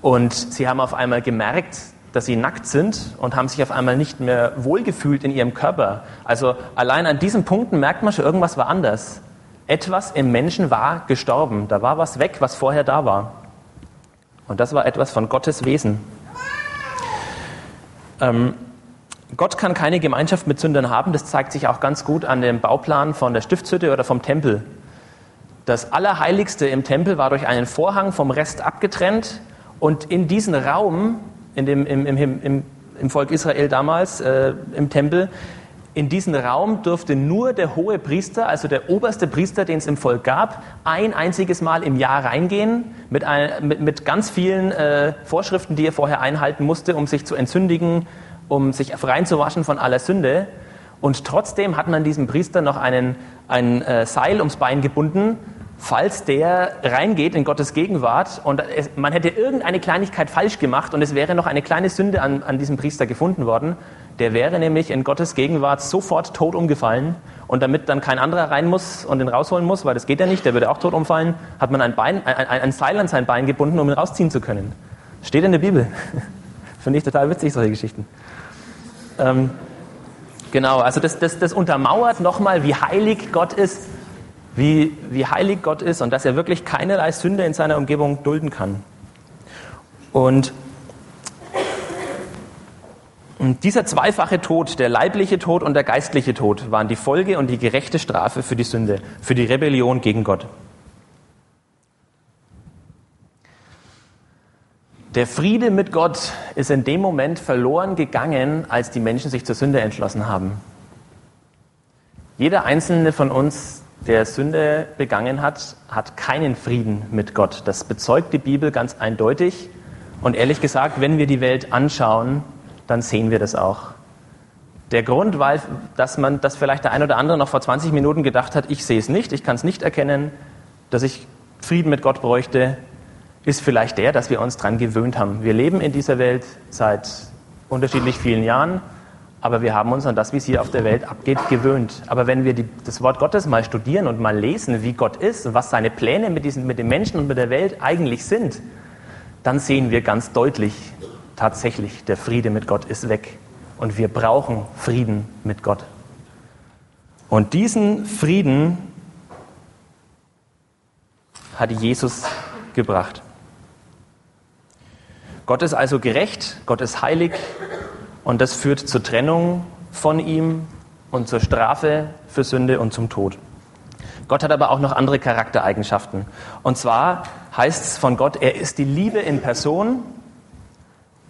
Und sie haben auf einmal gemerkt, dass sie nackt sind und haben sich auf einmal nicht mehr wohlgefühlt in ihrem Körper. Also allein an diesen Punkten merkt man schon, irgendwas war anders. Etwas im Menschen war gestorben. Da war was weg, was vorher da war. Und das war etwas von Gottes Wesen. Ähm, Gott kann keine Gemeinschaft mit Sündern haben. Das zeigt sich auch ganz gut an dem Bauplan von der Stiftshütte oder vom Tempel. Das Allerheiligste im Tempel war durch einen Vorhang vom Rest abgetrennt und in diesen Raum, in dem, im, im, im, im Volk Israel damals, äh, im Tempel, in diesen Raum durfte nur der hohe Priester, also der oberste Priester, den es im Volk gab, ein einziges Mal im Jahr reingehen mit, ein, mit, mit ganz vielen äh, Vorschriften, die er vorher einhalten musste, um sich zu entsündigen, um sich reinzuwaschen von aller Sünde. Und trotzdem hat man diesem Priester noch einen, ein äh, Seil ums Bein gebunden, falls der reingeht in Gottes Gegenwart und es, man hätte irgendeine Kleinigkeit falsch gemacht und es wäre noch eine kleine Sünde an, an diesem Priester gefunden worden, der wäre nämlich in Gottes Gegenwart sofort tot umgefallen. Und damit dann kein anderer rein muss und ihn rausholen muss, weil das geht ja nicht, der würde auch tot umfallen, hat man ein, Bein, ein, ein Seil an sein Bein gebunden, um ihn rausziehen zu können. Steht in der Bibel. Finde ich total witzig, solche Geschichten. Ähm, genau, also das, das, das untermauert nochmal, wie heilig Gott ist, wie, wie heilig Gott ist und dass er wirklich keinerlei Sünde in seiner Umgebung dulden kann. Und und dieser zweifache Tod, der leibliche Tod und der geistliche Tod, waren die Folge und die gerechte Strafe für die Sünde, für die Rebellion gegen Gott. Der Friede mit Gott ist in dem Moment verloren gegangen, als die Menschen sich zur Sünde entschlossen haben. Jeder einzelne von uns der Sünde begangen hat, hat keinen Frieden mit Gott. Das bezeugt die Bibel ganz eindeutig. Und ehrlich gesagt, wenn wir die Welt anschauen, dann sehen wir das auch. Der Grund, weil, dass man, dass vielleicht der ein oder andere noch vor 20 Minuten gedacht hat, ich sehe es nicht, ich kann es nicht erkennen, dass ich Frieden mit Gott bräuchte, ist vielleicht der, dass wir uns daran gewöhnt haben. Wir leben in dieser Welt seit unterschiedlich vielen Jahren, aber wir haben uns an das, wie es hier auf der Welt abgeht, gewöhnt. Aber wenn wir die, das Wort Gottes mal studieren und mal lesen, wie Gott ist und was seine Pläne mit, diesen, mit den Menschen und mit der Welt eigentlich sind, dann sehen wir ganz deutlich, tatsächlich, der Friede mit Gott ist weg. Und wir brauchen Frieden mit Gott. Und diesen Frieden hat Jesus gebracht. Gott ist also gerecht, Gott ist heilig und das führt zur Trennung von ihm und zur Strafe für Sünde und zum Tod. Gott hat aber auch noch andere Charaktereigenschaften. Und zwar heißt es von Gott, er ist die Liebe in Person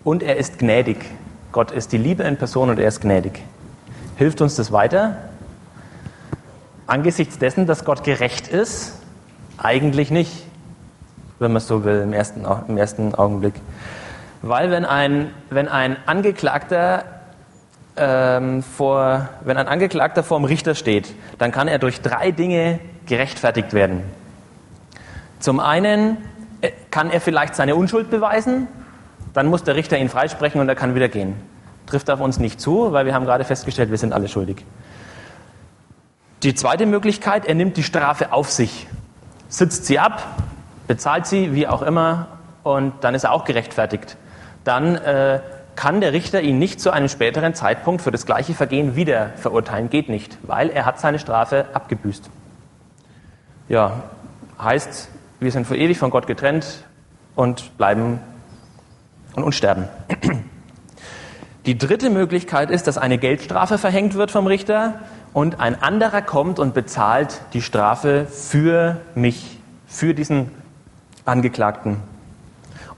und er ist gnädig. Gott ist die Liebe in Person und er ist gnädig. Hilft uns das weiter? Angesichts dessen, dass Gott gerecht ist, eigentlich nicht, wenn man es so will, im ersten, im ersten Augenblick. Weil wenn ein, wenn ein Angeklagter ähm, vor, wenn ein Angeklagter vor dem Richter steht, dann kann er durch drei Dinge gerechtfertigt werden. Zum einen äh, kann er vielleicht seine Unschuld beweisen, dann muss der Richter ihn freisprechen und er kann wieder gehen. Trifft auf uns nicht zu, weil wir haben gerade festgestellt, wir sind alle schuldig. Die zweite Möglichkeit, er nimmt die Strafe auf sich, sitzt sie ab, bezahlt sie, wie auch immer, und dann ist er auch gerechtfertigt. Dann äh, kann der Richter ihn nicht zu einem späteren Zeitpunkt für das gleiche Vergehen wieder verurteilen. Geht nicht, weil er hat seine Strafe abgebüßt. Ja, heißt, wir sind für ewig von Gott getrennt und bleiben und unsterben. Die dritte Möglichkeit ist, dass eine Geldstrafe verhängt wird vom Richter und ein anderer kommt und bezahlt die Strafe für mich, für diesen Angeklagten.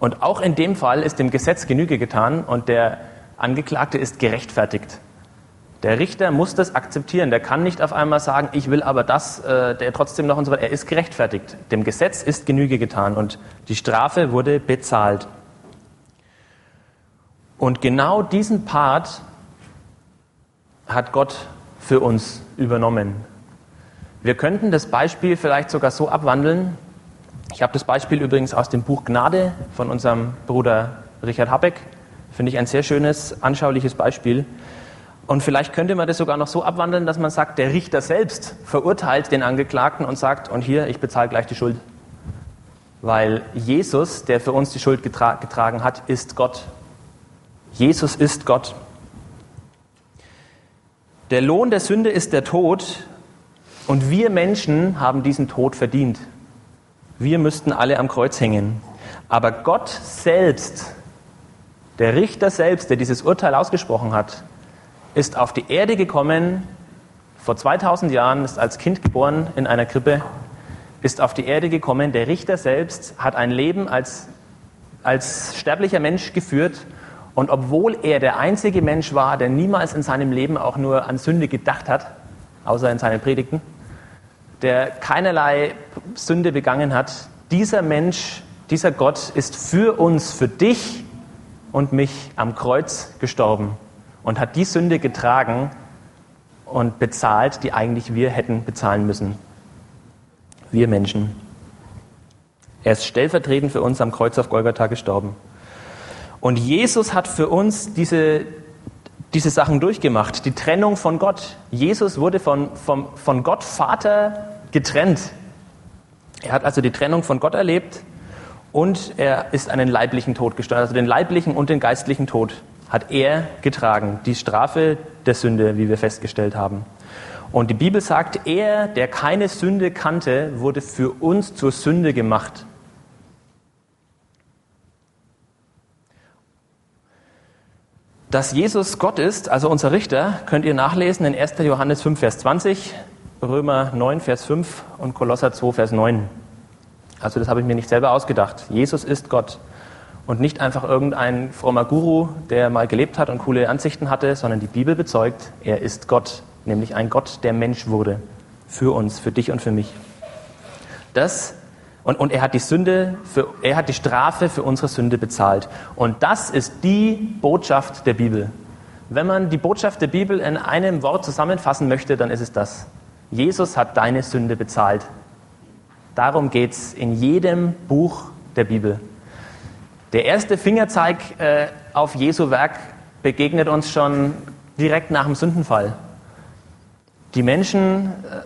Und auch in dem Fall ist dem Gesetz Genüge getan und der Angeklagte ist gerechtfertigt. Der Richter muss das akzeptieren. Der kann nicht auf einmal sagen, ich will aber das, äh, der trotzdem noch und so weiter. Er ist gerechtfertigt. Dem Gesetz ist Genüge getan und die Strafe wurde bezahlt. Und genau diesen Part hat Gott für uns übernommen. Wir könnten das Beispiel vielleicht sogar so abwandeln. Ich habe das Beispiel übrigens aus dem Buch Gnade von unserem Bruder Richard Habeck. Finde ich ein sehr schönes, anschauliches Beispiel. Und vielleicht könnte man das sogar noch so abwandeln, dass man sagt, der Richter selbst verurteilt den Angeklagten und sagt, und hier, ich bezahle gleich die Schuld. Weil Jesus, der für uns die Schuld getra getragen hat, ist Gott. Jesus ist Gott. Der Lohn der Sünde ist der Tod und wir Menschen haben diesen Tod verdient. Wir müssten alle am Kreuz hängen. Aber Gott selbst, der Richter selbst, der dieses Urteil ausgesprochen hat, ist auf die Erde gekommen, vor 2000 Jahren, ist als Kind geboren in einer Krippe, ist auf die Erde gekommen. Der Richter selbst hat ein Leben als, als sterblicher Mensch geführt und obwohl er der einzige Mensch war, der niemals in seinem Leben auch nur an Sünde gedacht hat, außer in seinen Predigten, der keinerlei Sünde begangen hat, dieser Mensch, dieser Gott ist für uns, für dich und mich am Kreuz gestorben und hat die Sünde getragen und bezahlt, die eigentlich wir hätten bezahlen müssen. Wir Menschen. Er ist stellvertretend für uns am Kreuz auf Golgatha gestorben. Und Jesus hat für uns diese, diese Sachen durchgemacht, die Trennung von Gott. Jesus wurde von, von, von Gott Vater getrennt. Er hat also die Trennung von Gott erlebt und er ist einen leiblichen Tod gestorben. Also den leiblichen und den geistlichen Tod hat er getragen. Die Strafe der Sünde, wie wir festgestellt haben. Und die Bibel sagt, er, der keine Sünde kannte, wurde für uns zur Sünde gemacht, Dass Jesus Gott ist, also unser Richter, könnt ihr nachlesen in 1. Johannes 5, Vers 20, Römer 9, Vers 5 und Kolosser 2, Vers 9. Also das habe ich mir nicht selber ausgedacht. Jesus ist Gott. Und nicht einfach irgendein frommer Guru, der mal gelebt hat und coole Ansichten hatte, sondern die Bibel bezeugt, er ist Gott, nämlich ein Gott, der Mensch wurde. für uns, für dich und für mich. Das und, und er hat die Sünde, für, er hat die Strafe für unsere Sünde bezahlt. Und das ist die Botschaft der Bibel. Wenn man die Botschaft der Bibel in einem Wort zusammenfassen möchte, dann ist es das. Jesus hat deine Sünde bezahlt. Darum geht es in jedem Buch der Bibel. Der erste Fingerzeig äh, auf Jesu Werk begegnet uns schon direkt nach dem Sündenfall. Die Menschen, äh,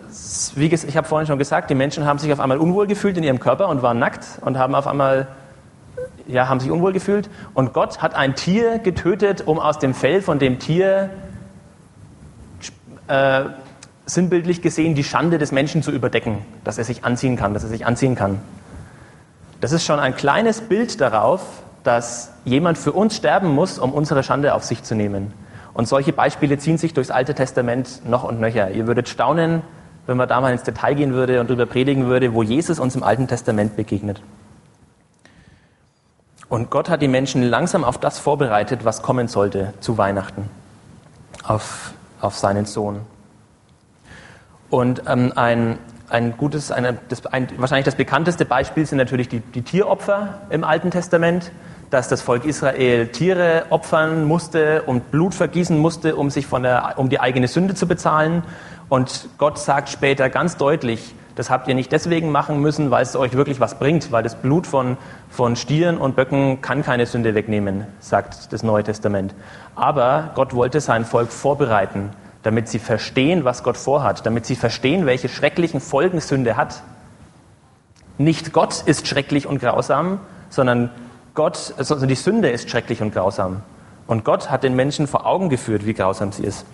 wie ich habe vorhin schon gesagt, die Menschen haben sich auf einmal unwohl gefühlt in ihrem Körper und waren nackt und haben auf einmal ja, haben sich unwohl gefühlt. Und Gott hat ein Tier getötet, um aus dem Fell von dem Tier äh, sinnbildlich gesehen die Schande des Menschen zu überdecken, dass er sich anziehen kann, dass er sich anziehen kann. Das ist schon ein kleines Bild darauf, dass jemand für uns sterben muss, um unsere Schande auf sich zu nehmen. Und solche Beispiele ziehen sich durchs Alte Testament noch und nöcher. Ihr würdet staunen, wenn man da mal ins Detail gehen würde und darüber predigen würde, wo Jesus uns im Alten Testament begegnet. Und Gott hat die Menschen langsam auf das vorbereitet, was kommen sollte zu Weihnachten, auf, auf seinen Sohn. Und ähm, ein, ein gutes, eine, das, ein, wahrscheinlich das bekannteste Beispiel sind natürlich die, die Tieropfer im Alten Testament, dass das Volk Israel Tiere opfern musste und Blut vergießen musste, um sich von der, um die eigene Sünde zu bezahlen. Und Gott sagt später ganz deutlich, das habt ihr nicht deswegen machen müssen, weil es euch wirklich was bringt, weil das Blut von, von Stieren und Böcken kann keine Sünde wegnehmen, sagt das Neue Testament. Aber Gott wollte sein Volk vorbereiten, damit sie verstehen, was Gott vorhat, damit sie verstehen, welche schrecklichen Folgen Sünde hat. Nicht Gott ist schrecklich und grausam, sondern Gott, also die Sünde ist schrecklich und grausam. Und Gott hat den Menschen vor Augen geführt, wie grausam sie ist.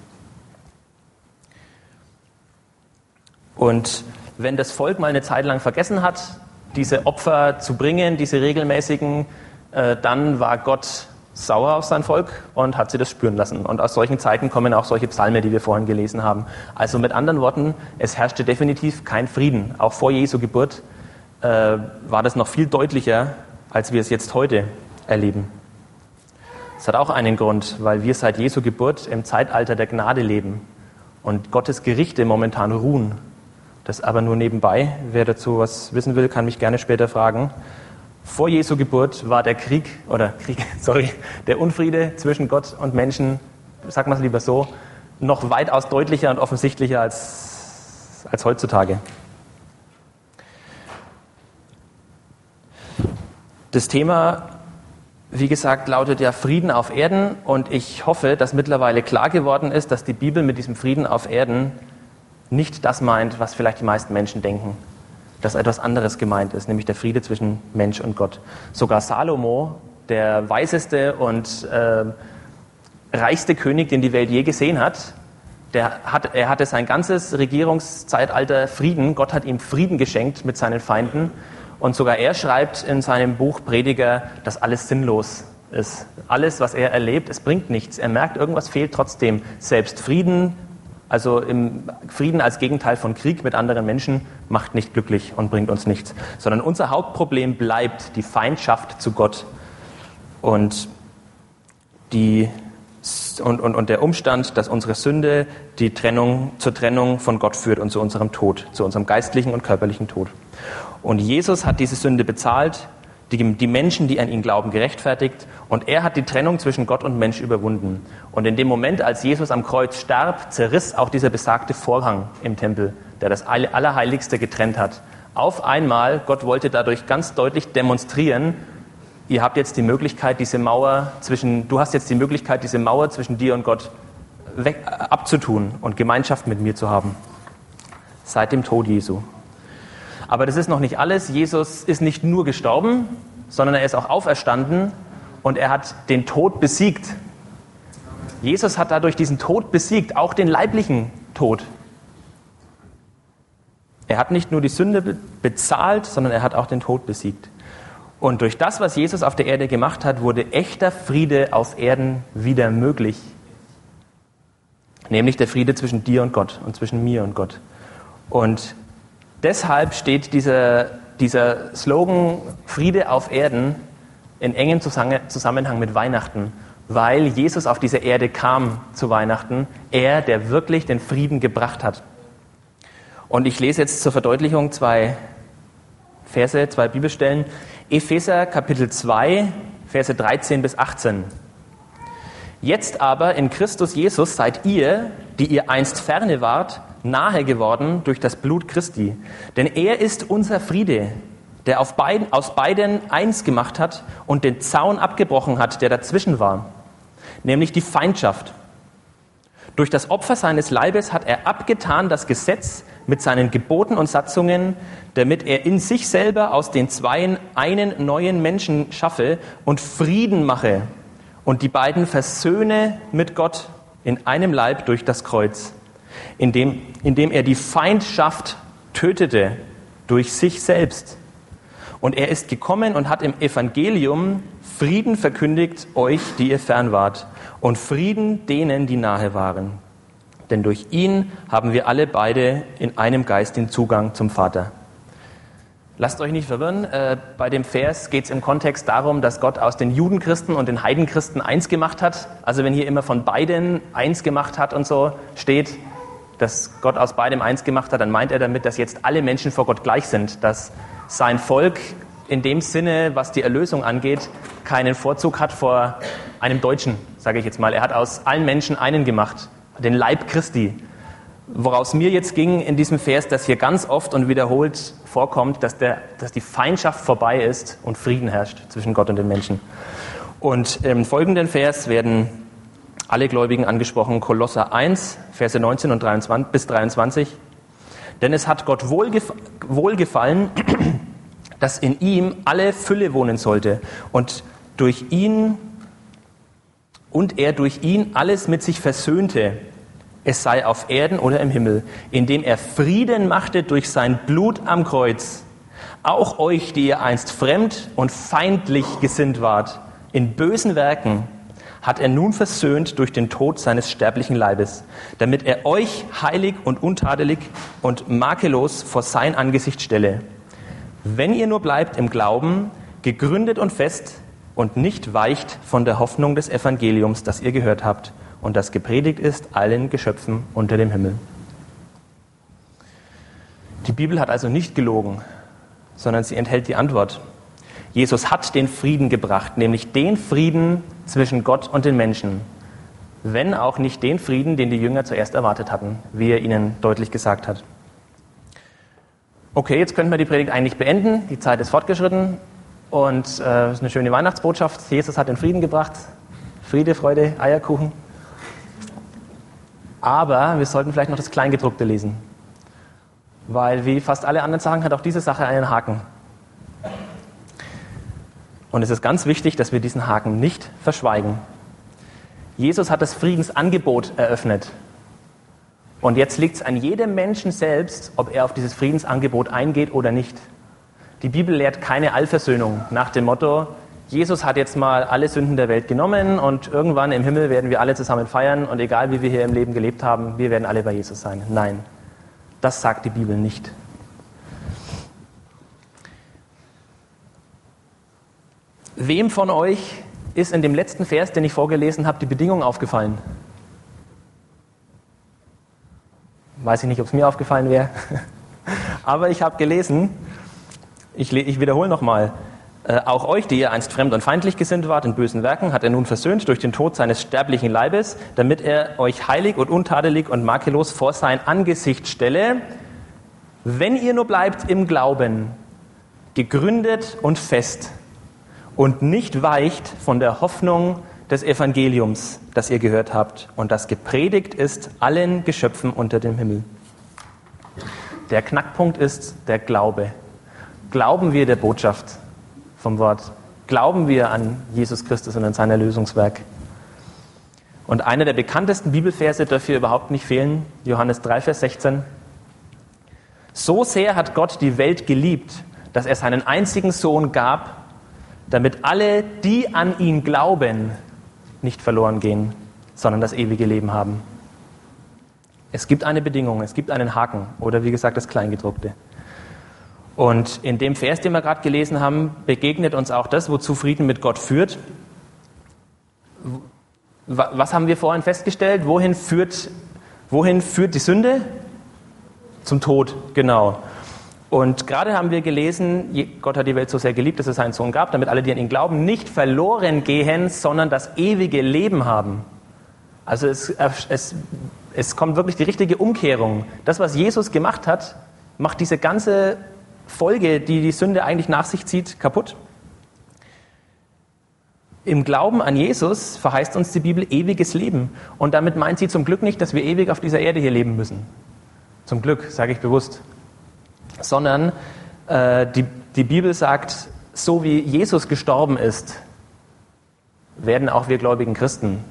Und wenn das Volk mal eine Zeit lang vergessen hat, diese Opfer zu bringen, diese regelmäßigen, äh, dann war Gott sauer auf sein Volk und hat sie das spüren lassen. Und aus solchen Zeiten kommen auch solche Psalme, die wir vorhin gelesen haben. Also mit anderen Worten, es herrschte definitiv kein Frieden. Auch vor Jesu Geburt äh, war das noch viel deutlicher, als wir es jetzt heute erleben. Das hat auch einen Grund, weil wir seit Jesu Geburt im Zeitalter der Gnade leben und Gottes Gerichte momentan ruhen. Das aber nur nebenbei. Wer dazu was wissen will, kann mich gerne später fragen. Vor Jesu Geburt war der Krieg, oder Krieg, sorry, der Unfriede zwischen Gott und Menschen, sag mal es lieber so, noch weitaus deutlicher und offensichtlicher als, als heutzutage. Das Thema, wie gesagt, lautet ja Frieden auf Erden und ich hoffe, dass mittlerweile klar geworden ist, dass die Bibel mit diesem Frieden auf Erden nicht das meint, was vielleicht die meisten Menschen denken, dass etwas anderes gemeint ist, nämlich der Friede zwischen Mensch und Gott. Sogar Salomo, der weiseste und äh, reichste König, den die Welt je gesehen hat, der hat, er hatte sein ganzes Regierungszeitalter Frieden. Gott hat ihm Frieden geschenkt mit seinen Feinden. Und sogar er schreibt in seinem Buch Prediger, dass alles sinnlos ist. Alles, was er erlebt, es bringt nichts. Er merkt, irgendwas fehlt trotzdem. Selbst Frieden also im Frieden als Gegenteil von Krieg mit anderen Menschen macht nicht glücklich und bringt uns nichts, sondern unser Hauptproblem bleibt die Feindschaft zu Gott und, die, und, und, und der Umstand, dass unsere Sünde die Trennung zur Trennung von Gott führt und zu unserem Tod, zu unserem geistlichen und körperlichen Tod. Und Jesus hat diese Sünde bezahlt, die, die Menschen, die an ihn glauben, gerechtfertigt. Und er hat die Trennung zwischen Gott und Mensch überwunden. Und in dem Moment, als Jesus am Kreuz starb, zerriss auch dieser besagte Vorhang im Tempel, der das Allerheiligste getrennt hat. Auf einmal, Gott wollte dadurch ganz deutlich demonstrieren, ihr habt jetzt die Möglichkeit, diese Mauer zwischen, du hast jetzt die Möglichkeit, diese Mauer zwischen dir und Gott weg, abzutun und Gemeinschaft mit mir zu haben. Seit dem Tod Jesu. Aber das ist noch nicht alles. Jesus ist nicht nur gestorben, sondern er ist auch auferstanden und er hat den Tod besiegt. Jesus hat dadurch diesen Tod besiegt, auch den leiblichen Tod. Er hat nicht nur die Sünde bezahlt, sondern er hat auch den Tod besiegt. Und durch das, was Jesus auf der Erde gemacht hat, wurde echter Friede auf Erden wieder möglich. Nämlich der Friede zwischen dir und Gott und zwischen mir und Gott. Und Deshalb steht dieser, dieser Slogan Friede auf Erden in engem Zusammenhang mit Weihnachten, weil Jesus auf diese Erde kam zu Weihnachten, er, der wirklich den Frieden gebracht hat. Und ich lese jetzt zur Verdeutlichung zwei Verse, zwei Bibelstellen. Epheser Kapitel 2, Verse 13 bis 18. Jetzt aber in Christus Jesus seid ihr, die ihr einst ferne wart, nahe geworden durch das Blut Christi. Denn er ist unser Friede, der auf beiden, aus beiden eins gemacht hat und den Zaun abgebrochen hat, der dazwischen war, nämlich die Feindschaft. Durch das Opfer seines Leibes hat er abgetan das Gesetz mit seinen Geboten und Satzungen, damit er in sich selber aus den Zweien einen neuen Menschen schaffe und Frieden mache und die beiden versöhne mit Gott in einem Leib durch das Kreuz, indem, indem er die Feindschaft tötete durch sich selbst. Und er ist gekommen und hat im Evangelium Frieden verkündigt euch, die ihr fern wart, und Frieden denen, die nahe waren. Denn durch ihn haben wir alle beide in einem Geist den Zugang zum Vater. Lasst euch nicht verwirren, äh, bei dem Vers geht es im Kontext darum, dass Gott aus den Judenchristen und den Heidenchristen eins gemacht hat. Also wenn hier immer von beiden eins gemacht hat und so steht, dass Gott aus beidem eins gemacht hat, dann meint er damit, dass jetzt alle Menschen vor Gott gleich sind, dass sein Volk in dem Sinne, was die Erlösung angeht, keinen Vorzug hat vor einem Deutschen, sage ich jetzt mal. Er hat aus allen Menschen einen gemacht, den Leib Christi. Woraus mir jetzt ging in diesem Vers, dass hier ganz oft und wiederholt vorkommt, dass, der, dass die Feindschaft vorbei ist und Frieden herrscht zwischen Gott und den Menschen. Und im folgenden Vers werden alle Gläubigen angesprochen, Kolosser 1, Verse 19 und 23, bis 23. Denn es hat Gott wohlgefallen, dass in ihm alle Fülle wohnen sollte und durch ihn und er durch ihn alles mit sich versöhnte, es sei auf Erden oder im Himmel, indem er Frieden machte durch sein Blut am Kreuz. Auch euch, die ihr einst fremd und feindlich gesinnt wart, in bösen Werken, hat er nun versöhnt durch den Tod seines sterblichen Leibes, damit er euch heilig und untadelig und makellos vor sein Angesicht stelle. Wenn ihr nur bleibt im Glauben, gegründet und fest und nicht weicht von der Hoffnung des Evangeliums, das ihr gehört habt und das gepredigt ist allen Geschöpfen unter dem Himmel. Die Bibel hat also nicht gelogen, sondern sie enthält die Antwort. Jesus hat den Frieden gebracht, nämlich den Frieden zwischen Gott und den Menschen, wenn auch nicht den Frieden, den die Jünger zuerst erwartet hatten, wie er ihnen deutlich gesagt hat. Okay, jetzt könnten wir die Predigt eigentlich beenden. Die Zeit ist fortgeschritten und es äh, ist eine schöne Weihnachtsbotschaft. Jesus hat den Frieden gebracht. Friede, Freude, Eierkuchen. Aber wir sollten vielleicht noch das Kleingedruckte lesen. Weil wie fast alle anderen Sachen hat auch diese Sache einen Haken. Und es ist ganz wichtig, dass wir diesen Haken nicht verschweigen. Jesus hat das Friedensangebot eröffnet. Und jetzt liegt es an jedem Menschen selbst, ob er auf dieses Friedensangebot eingeht oder nicht. Die Bibel lehrt keine Allversöhnung nach dem Motto, Jesus hat jetzt mal alle Sünden der Welt genommen und irgendwann im Himmel werden wir alle zusammen feiern und egal wie wir hier im Leben gelebt haben, wir werden alle bei Jesus sein. Nein, das sagt die Bibel nicht. Wem von euch ist in dem letzten Vers, den ich vorgelesen habe, die Bedingung aufgefallen? Weiß ich nicht, ob es mir aufgefallen wäre. Aber ich habe gelesen, ich, ich wiederhole nochmal, äh, auch euch, die ihr einst fremd und feindlich gesinnt wart in bösen Werken, hat er nun versöhnt durch den Tod seines sterblichen Leibes, damit er euch heilig und untadelig und makellos vor sein Angesicht stelle, wenn ihr nur bleibt im Glauben, gegründet und fest und nicht weicht von der Hoffnung des Evangeliums, das ihr gehört habt und das gepredigt ist allen Geschöpfen unter dem Himmel. Der Knackpunkt ist der Glaube. Glauben wir der Botschaft? vom Wort. Glauben wir an Jesus Christus und an sein Erlösungswerk? Und einer der bekanntesten Bibelverse dafür überhaupt nicht fehlen, Johannes 3, Vers 16. So sehr hat Gott die Welt geliebt, dass er seinen einzigen Sohn gab, damit alle, die an ihn glauben, nicht verloren gehen, sondern das ewige Leben haben. Es gibt eine Bedingung, es gibt einen Haken oder wie gesagt das Kleingedruckte. Und in dem Vers, den wir gerade gelesen haben, begegnet uns auch das, wozu Frieden mit Gott führt. Was haben wir vorhin festgestellt? Wohin führt, wohin führt die Sünde? Zum Tod, genau. Und gerade haben wir gelesen, Gott hat die Welt so sehr geliebt, dass es seinen Sohn gab, damit alle, die an ihn glauben, nicht verloren gehen, sondern das ewige Leben haben. Also es, es, es kommt wirklich die richtige Umkehrung. Das, was Jesus gemacht hat, macht diese ganze Folge, die die Sünde eigentlich nach sich zieht, kaputt. Im Glauben an Jesus verheißt uns die Bibel ewiges Leben. Und damit meint sie zum Glück nicht, dass wir ewig auf dieser Erde hier leben müssen. Zum Glück, sage ich bewusst sondern äh, die, die Bibel sagt, so wie Jesus gestorben ist, werden auch wir gläubigen Christen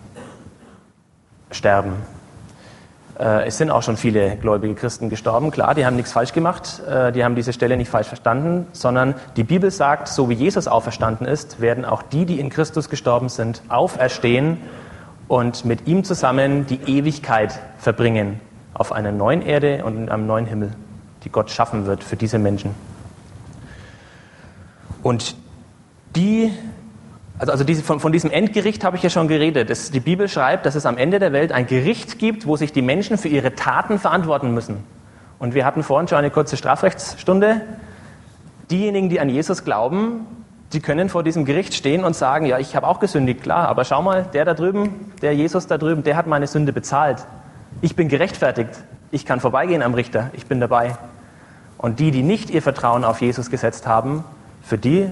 sterben. Äh, es sind auch schon viele gläubige Christen gestorben. Klar, die haben nichts falsch gemacht, äh, die haben diese Stelle nicht falsch verstanden, sondern die Bibel sagt, so wie Jesus auferstanden ist, werden auch die, die in Christus gestorben sind, auferstehen und mit ihm zusammen die Ewigkeit verbringen auf einer neuen Erde und in einem neuen Himmel die Gott schaffen wird für diese Menschen. Und die, also, also diese, von, von diesem Endgericht habe ich ja schon geredet. Das, die Bibel schreibt, dass es am Ende der Welt ein Gericht gibt, wo sich die Menschen für ihre Taten verantworten müssen. Und wir hatten vorhin schon eine kurze Strafrechtsstunde. Diejenigen, die an Jesus glauben, die können vor diesem Gericht stehen und sagen, ja, ich habe auch gesündigt, klar, aber schau mal, der da drüben, der Jesus da drüben, der hat meine Sünde bezahlt. Ich bin gerechtfertigt. Ich kann vorbeigehen am Richter. Ich bin dabei. Und die, die nicht ihr Vertrauen auf Jesus gesetzt haben, für die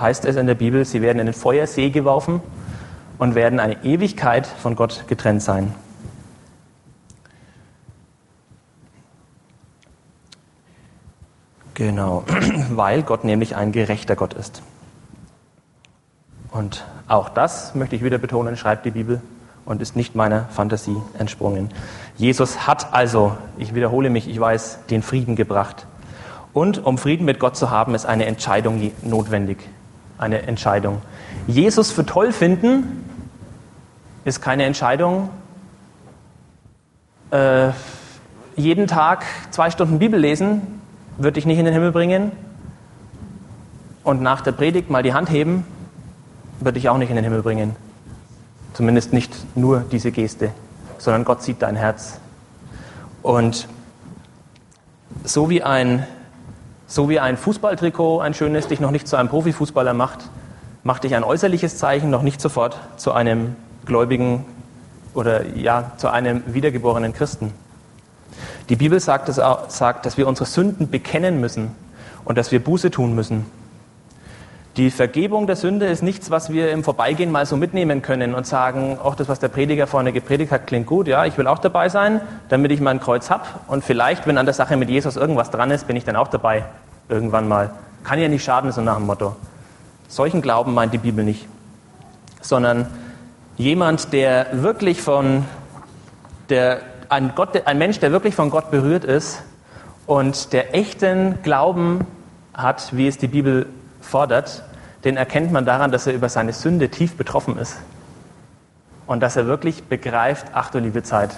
heißt es in der Bibel, sie werden in den Feuersee geworfen und werden eine Ewigkeit von Gott getrennt sein. Genau, weil Gott nämlich ein gerechter Gott ist. Und auch das möchte ich wieder betonen, schreibt die Bibel und ist nicht meiner Fantasie entsprungen. Jesus hat also, ich wiederhole mich, ich weiß, den Frieden gebracht. Und um Frieden mit Gott zu haben, ist eine Entscheidung notwendig. Eine Entscheidung. Jesus für toll finden ist keine Entscheidung. Äh, jeden Tag zwei Stunden Bibel lesen würde dich nicht in den Himmel bringen. Und nach der Predigt mal die Hand heben, würde dich auch nicht in den Himmel bringen. Zumindest nicht nur diese Geste, sondern Gott sieht dein Herz. Und so wie ein so wie ein Fußballtrikot ein schönes dich noch nicht zu einem Profifußballer macht, macht dich ein äußerliches Zeichen noch nicht sofort zu einem gläubigen oder ja, zu einem wiedergeborenen Christen. Die Bibel sagt, dass, sagt, dass wir unsere Sünden bekennen müssen und dass wir Buße tun müssen. Die Vergebung der Sünde ist nichts, was wir im Vorbeigehen mal so mitnehmen können und sagen, auch das, was der Prediger vorne gepredigt hat, klingt gut, ja, ich will auch dabei sein, damit ich mein Kreuz habe und vielleicht, wenn an der Sache mit Jesus irgendwas dran ist, bin ich dann auch dabei, irgendwann mal. Kann ja nicht schaden, so nach dem Motto. Solchen Glauben meint die Bibel nicht, sondern jemand, der wirklich von der, ein, Gott, ein Mensch, der wirklich von Gott berührt ist und der echten Glauben hat, wie es die Bibel fordert, den erkennt man daran, dass er über seine Sünde tief betroffen ist. Und dass er wirklich begreift, ach du liebe Zeit,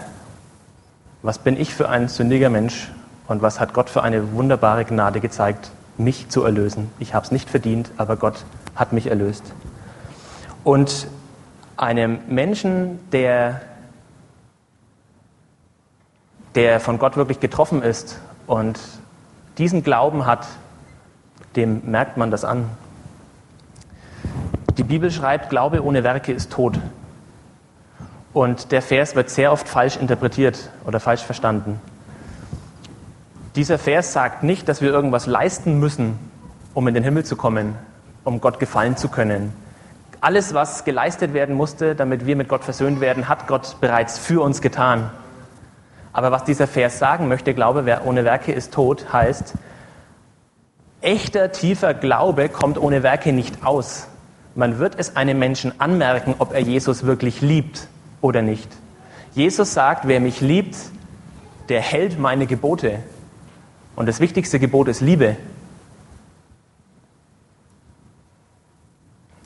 was bin ich für ein sündiger Mensch und was hat Gott für eine wunderbare Gnade gezeigt, mich zu erlösen. Ich habe es nicht verdient, aber Gott hat mich erlöst. Und einem Menschen, der, der von Gott wirklich getroffen ist und diesen Glauben hat, dem merkt man das an. Die Bibel schreibt, Glaube ohne Werke ist tot. Und der Vers wird sehr oft falsch interpretiert oder falsch verstanden. Dieser Vers sagt nicht, dass wir irgendwas leisten müssen, um in den Himmel zu kommen, um Gott gefallen zu können. Alles, was geleistet werden musste, damit wir mit Gott versöhnt werden, hat Gott bereits für uns getan. Aber was dieser Vers sagen möchte, Glaube ohne Werke ist tot, heißt, Echter, tiefer Glaube kommt ohne Werke nicht aus. Man wird es einem Menschen anmerken, ob er Jesus wirklich liebt oder nicht. Jesus sagt, wer mich liebt, der hält meine Gebote. Und das wichtigste Gebot ist Liebe.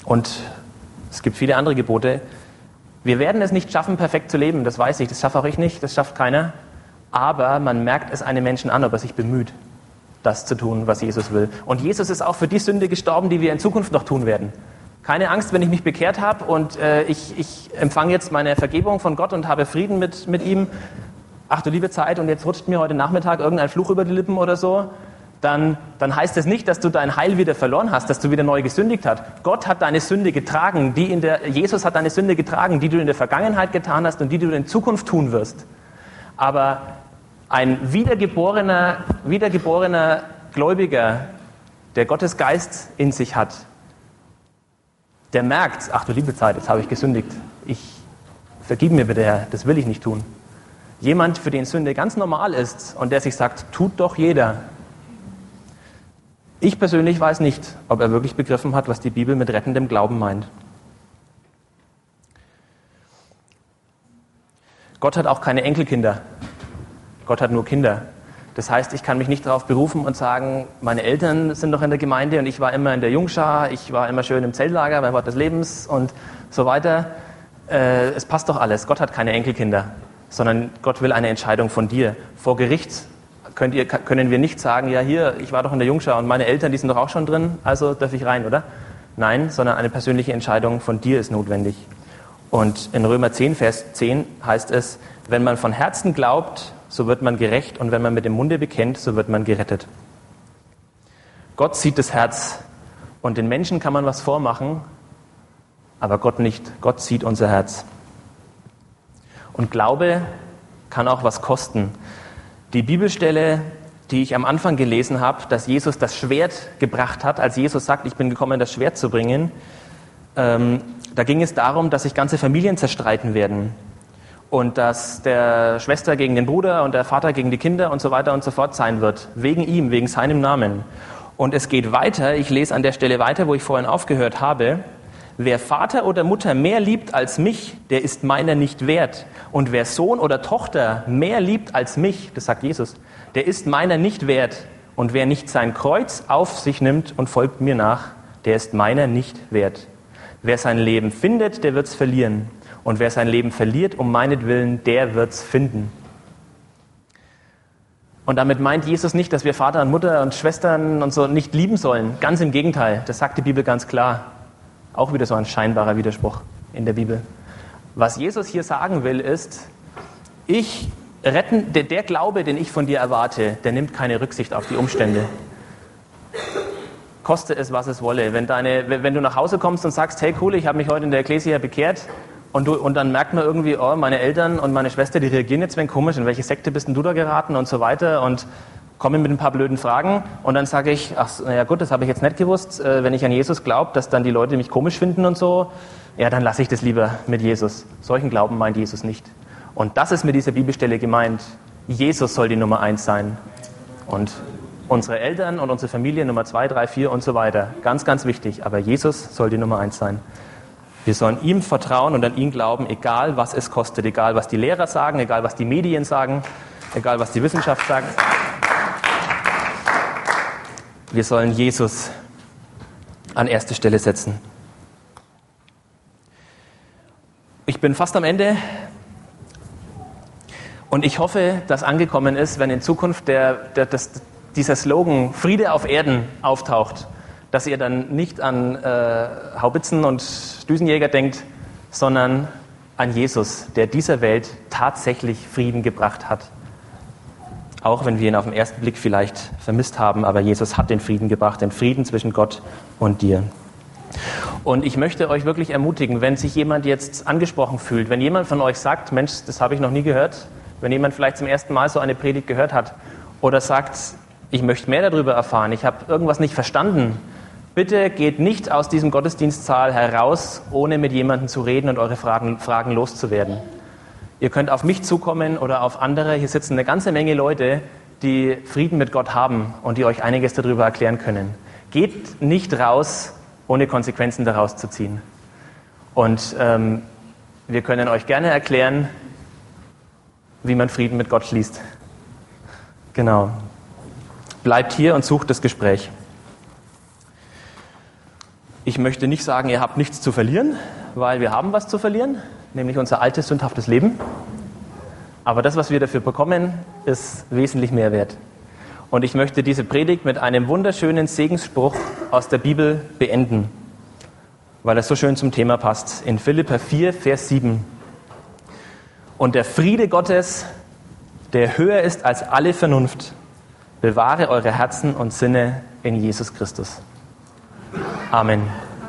Und es gibt viele andere Gebote. Wir werden es nicht schaffen, perfekt zu leben, das weiß ich, das schaffe auch ich nicht, das schafft keiner. Aber man merkt es einem Menschen an, ob er sich bemüht das zu tun, was Jesus will. Und Jesus ist auch für die Sünde gestorben, die wir in Zukunft noch tun werden. Keine Angst, wenn ich mich bekehrt habe und äh, ich, ich empfange jetzt meine Vergebung von Gott und habe Frieden mit, mit ihm. ach du liebe Zeit, und jetzt rutscht mir heute Nachmittag irgendein Fluch über die Lippen oder so, dann, dann heißt es das nicht, dass du dein Heil wieder verloren hast, dass du wieder neu gesündigt hast. Gott hat deine Sünde getragen, die in der, Jesus hat deine Sünde getragen, die du in der Vergangenheit getan hast und die du in Zukunft tun wirst. Aber ein wiedergeborener, wiedergeborener Gläubiger, der Gottes Geist in sich hat, der merkt, ach du liebe Zeit, jetzt habe ich gesündigt. Ich vergib mir bitte, Herr, das will ich nicht tun. Jemand, für den Sünde ganz normal ist und der sich sagt, tut doch jeder, ich persönlich weiß nicht, ob er wirklich begriffen hat, was die Bibel mit rettendem Glauben meint. Gott hat auch keine Enkelkinder. Gott hat nur Kinder. Das heißt, ich kann mich nicht darauf berufen und sagen, meine Eltern sind noch in der Gemeinde und ich war immer in der Jungschar, ich war immer schön im Zeltlager beim Wort des Lebens und so weiter. Äh, es passt doch alles. Gott hat keine Enkelkinder, sondern Gott will eine Entscheidung von dir. Vor Gericht ihr, können wir nicht sagen, ja hier, ich war doch in der Jungschau und meine Eltern, die sind doch auch schon drin, also darf ich rein, oder? Nein, sondern eine persönliche Entscheidung von dir ist notwendig. Und in Römer 10, Vers 10 heißt es, wenn man von Herzen glaubt, so wird man gerecht und wenn man mit dem Munde bekennt, so wird man gerettet. Gott sieht das Herz und den Menschen kann man was vormachen, aber Gott nicht. Gott sieht unser Herz. Und Glaube kann auch was kosten. Die Bibelstelle, die ich am Anfang gelesen habe, dass Jesus das Schwert gebracht hat, als Jesus sagt, ich bin gekommen, das Schwert zu bringen, ähm, da ging es darum, dass sich ganze Familien zerstreiten werden und dass der Schwester gegen den Bruder und der Vater gegen die Kinder und so weiter und so fort sein wird, wegen ihm, wegen seinem Namen. Und es geht weiter, ich lese an der Stelle weiter, wo ich vorhin aufgehört habe, Wer Vater oder Mutter mehr liebt als mich, der ist meiner nicht wert. Und wer Sohn oder Tochter mehr liebt als mich, das sagt Jesus, der ist meiner nicht wert. Und wer nicht sein Kreuz auf sich nimmt und folgt mir nach, der ist meiner nicht wert. Wer sein Leben findet, der wird's verlieren. Und wer sein Leben verliert um meinetwillen, der wird's finden. Und damit meint Jesus nicht, dass wir Vater und Mutter und Schwestern und so nicht lieben sollen. Ganz im Gegenteil. Das sagt die Bibel ganz klar. Auch wieder so ein scheinbarer Widerspruch in der Bibel. Was Jesus hier sagen will, ist, ich retten, der, der Glaube, den ich von dir erwarte, der nimmt keine Rücksicht auf die Umstände. Koste es, was es wolle. Wenn, deine, wenn du nach Hause kommst und sagst, hey cool, ich habe mich heute in der Ekklesia bekehrt, und, du, und dann merkt man irgendwie, oh, meine Eltern und meine Schwester, die reagieren jetzt wenn komisch, in welche Sekte bist denn du da geraten und so weiter. Und komme mit ein paar blöden Fragen und dann sage ich, ach, naja gut, das habe ich jetzt nicht gewusst. Äh, wenn ich an Jesus glaube, dass dann die Leute mich komisch finden und so, ja, dann lasse ich das lieber mit Jesus. Solchen Glauben meint Jesus nicht. Und das ist mit dieser Bibelstelle gemeint. Jesus soll die Nummer eins sein. Und unsere Eltern und unsere Familie Nummer zwei, drei, vier und so weiter. Ganz, ganz wichtig. Aber Jesus soll die Nummer eins sein. Wir sollen ihm vertrauen und an ihn glauben, egal was es kostet, egal was die Lehrer sagen, egal was die Medien sagen, egal was die Wissenschaft sagt. Wir sollen Jesus an erste Stelle setzen. Ich bin fast am Ende und ich hoffe, dass angekommen ist, wenn in Zukunft der, der, das, dieser Slogan Friede auf Erden auftaucht, dass ihr dann nicht an äh, Haubitzen und Düsenjäger denkt, sondern an Jesus, der dieser Welt tatsächlich Frieden gebracht hat. Auch wenn wir ihn auf den ersten Blick vielleicht vermisst haben, aber Jesus hat den Frieden gebracht, den Frieden zwischen Gott und dir. Und ich möchte euch wirklich ermutigen, wenn sich jemand jetzt angesprochen fühlt, wenn jemand von euch sagt, Mensch, das habe ich noch nie gehört, wenn jemand vielleicht zum ersten Mal so eine Predigt gehört hat oder sagt, ich möchte mehr darüber erfahren, ich habe irgendwas nicht verstanden, bitte geht nicht aus diesem Gottesdienstsaal heraus, ohne mit jemandem zu reden und eure Fragen, Fragen loszuwerden. Ihr könnt auf mich zukommen oder auf andere. Hier sitzen eine ganze Menge Leute, die Frieden mit Gott haben und die euch einiges darüber erklären können. Geht nicht raus, ohne Konsequenzen daraus zu ziehen. Und ähm, wir können euch gerne erklären, wie man Frieden mit Gott schließt. Genau. Bleibt hier und sucht das Gespräch. Ich möchte nicht sagen, ihr habt nichts zu verlieren, weil wir haben was zu verlieren nämlich unser altes, sündhaftes Leben. Aber das, was wir dafür bekommen, ist wesentlich mehr wert. Und ich möchte diese Predigt mit einem wunderschönen Segensspruch aus der Bibel beenden, weil er so schön zum Thema passt. In Philippa 4, Vers 7. Und der Friede Gottes, der höher ist als alle Vernunft, bewahre eure Herzen und Sinne in Jesus Christus. Amen.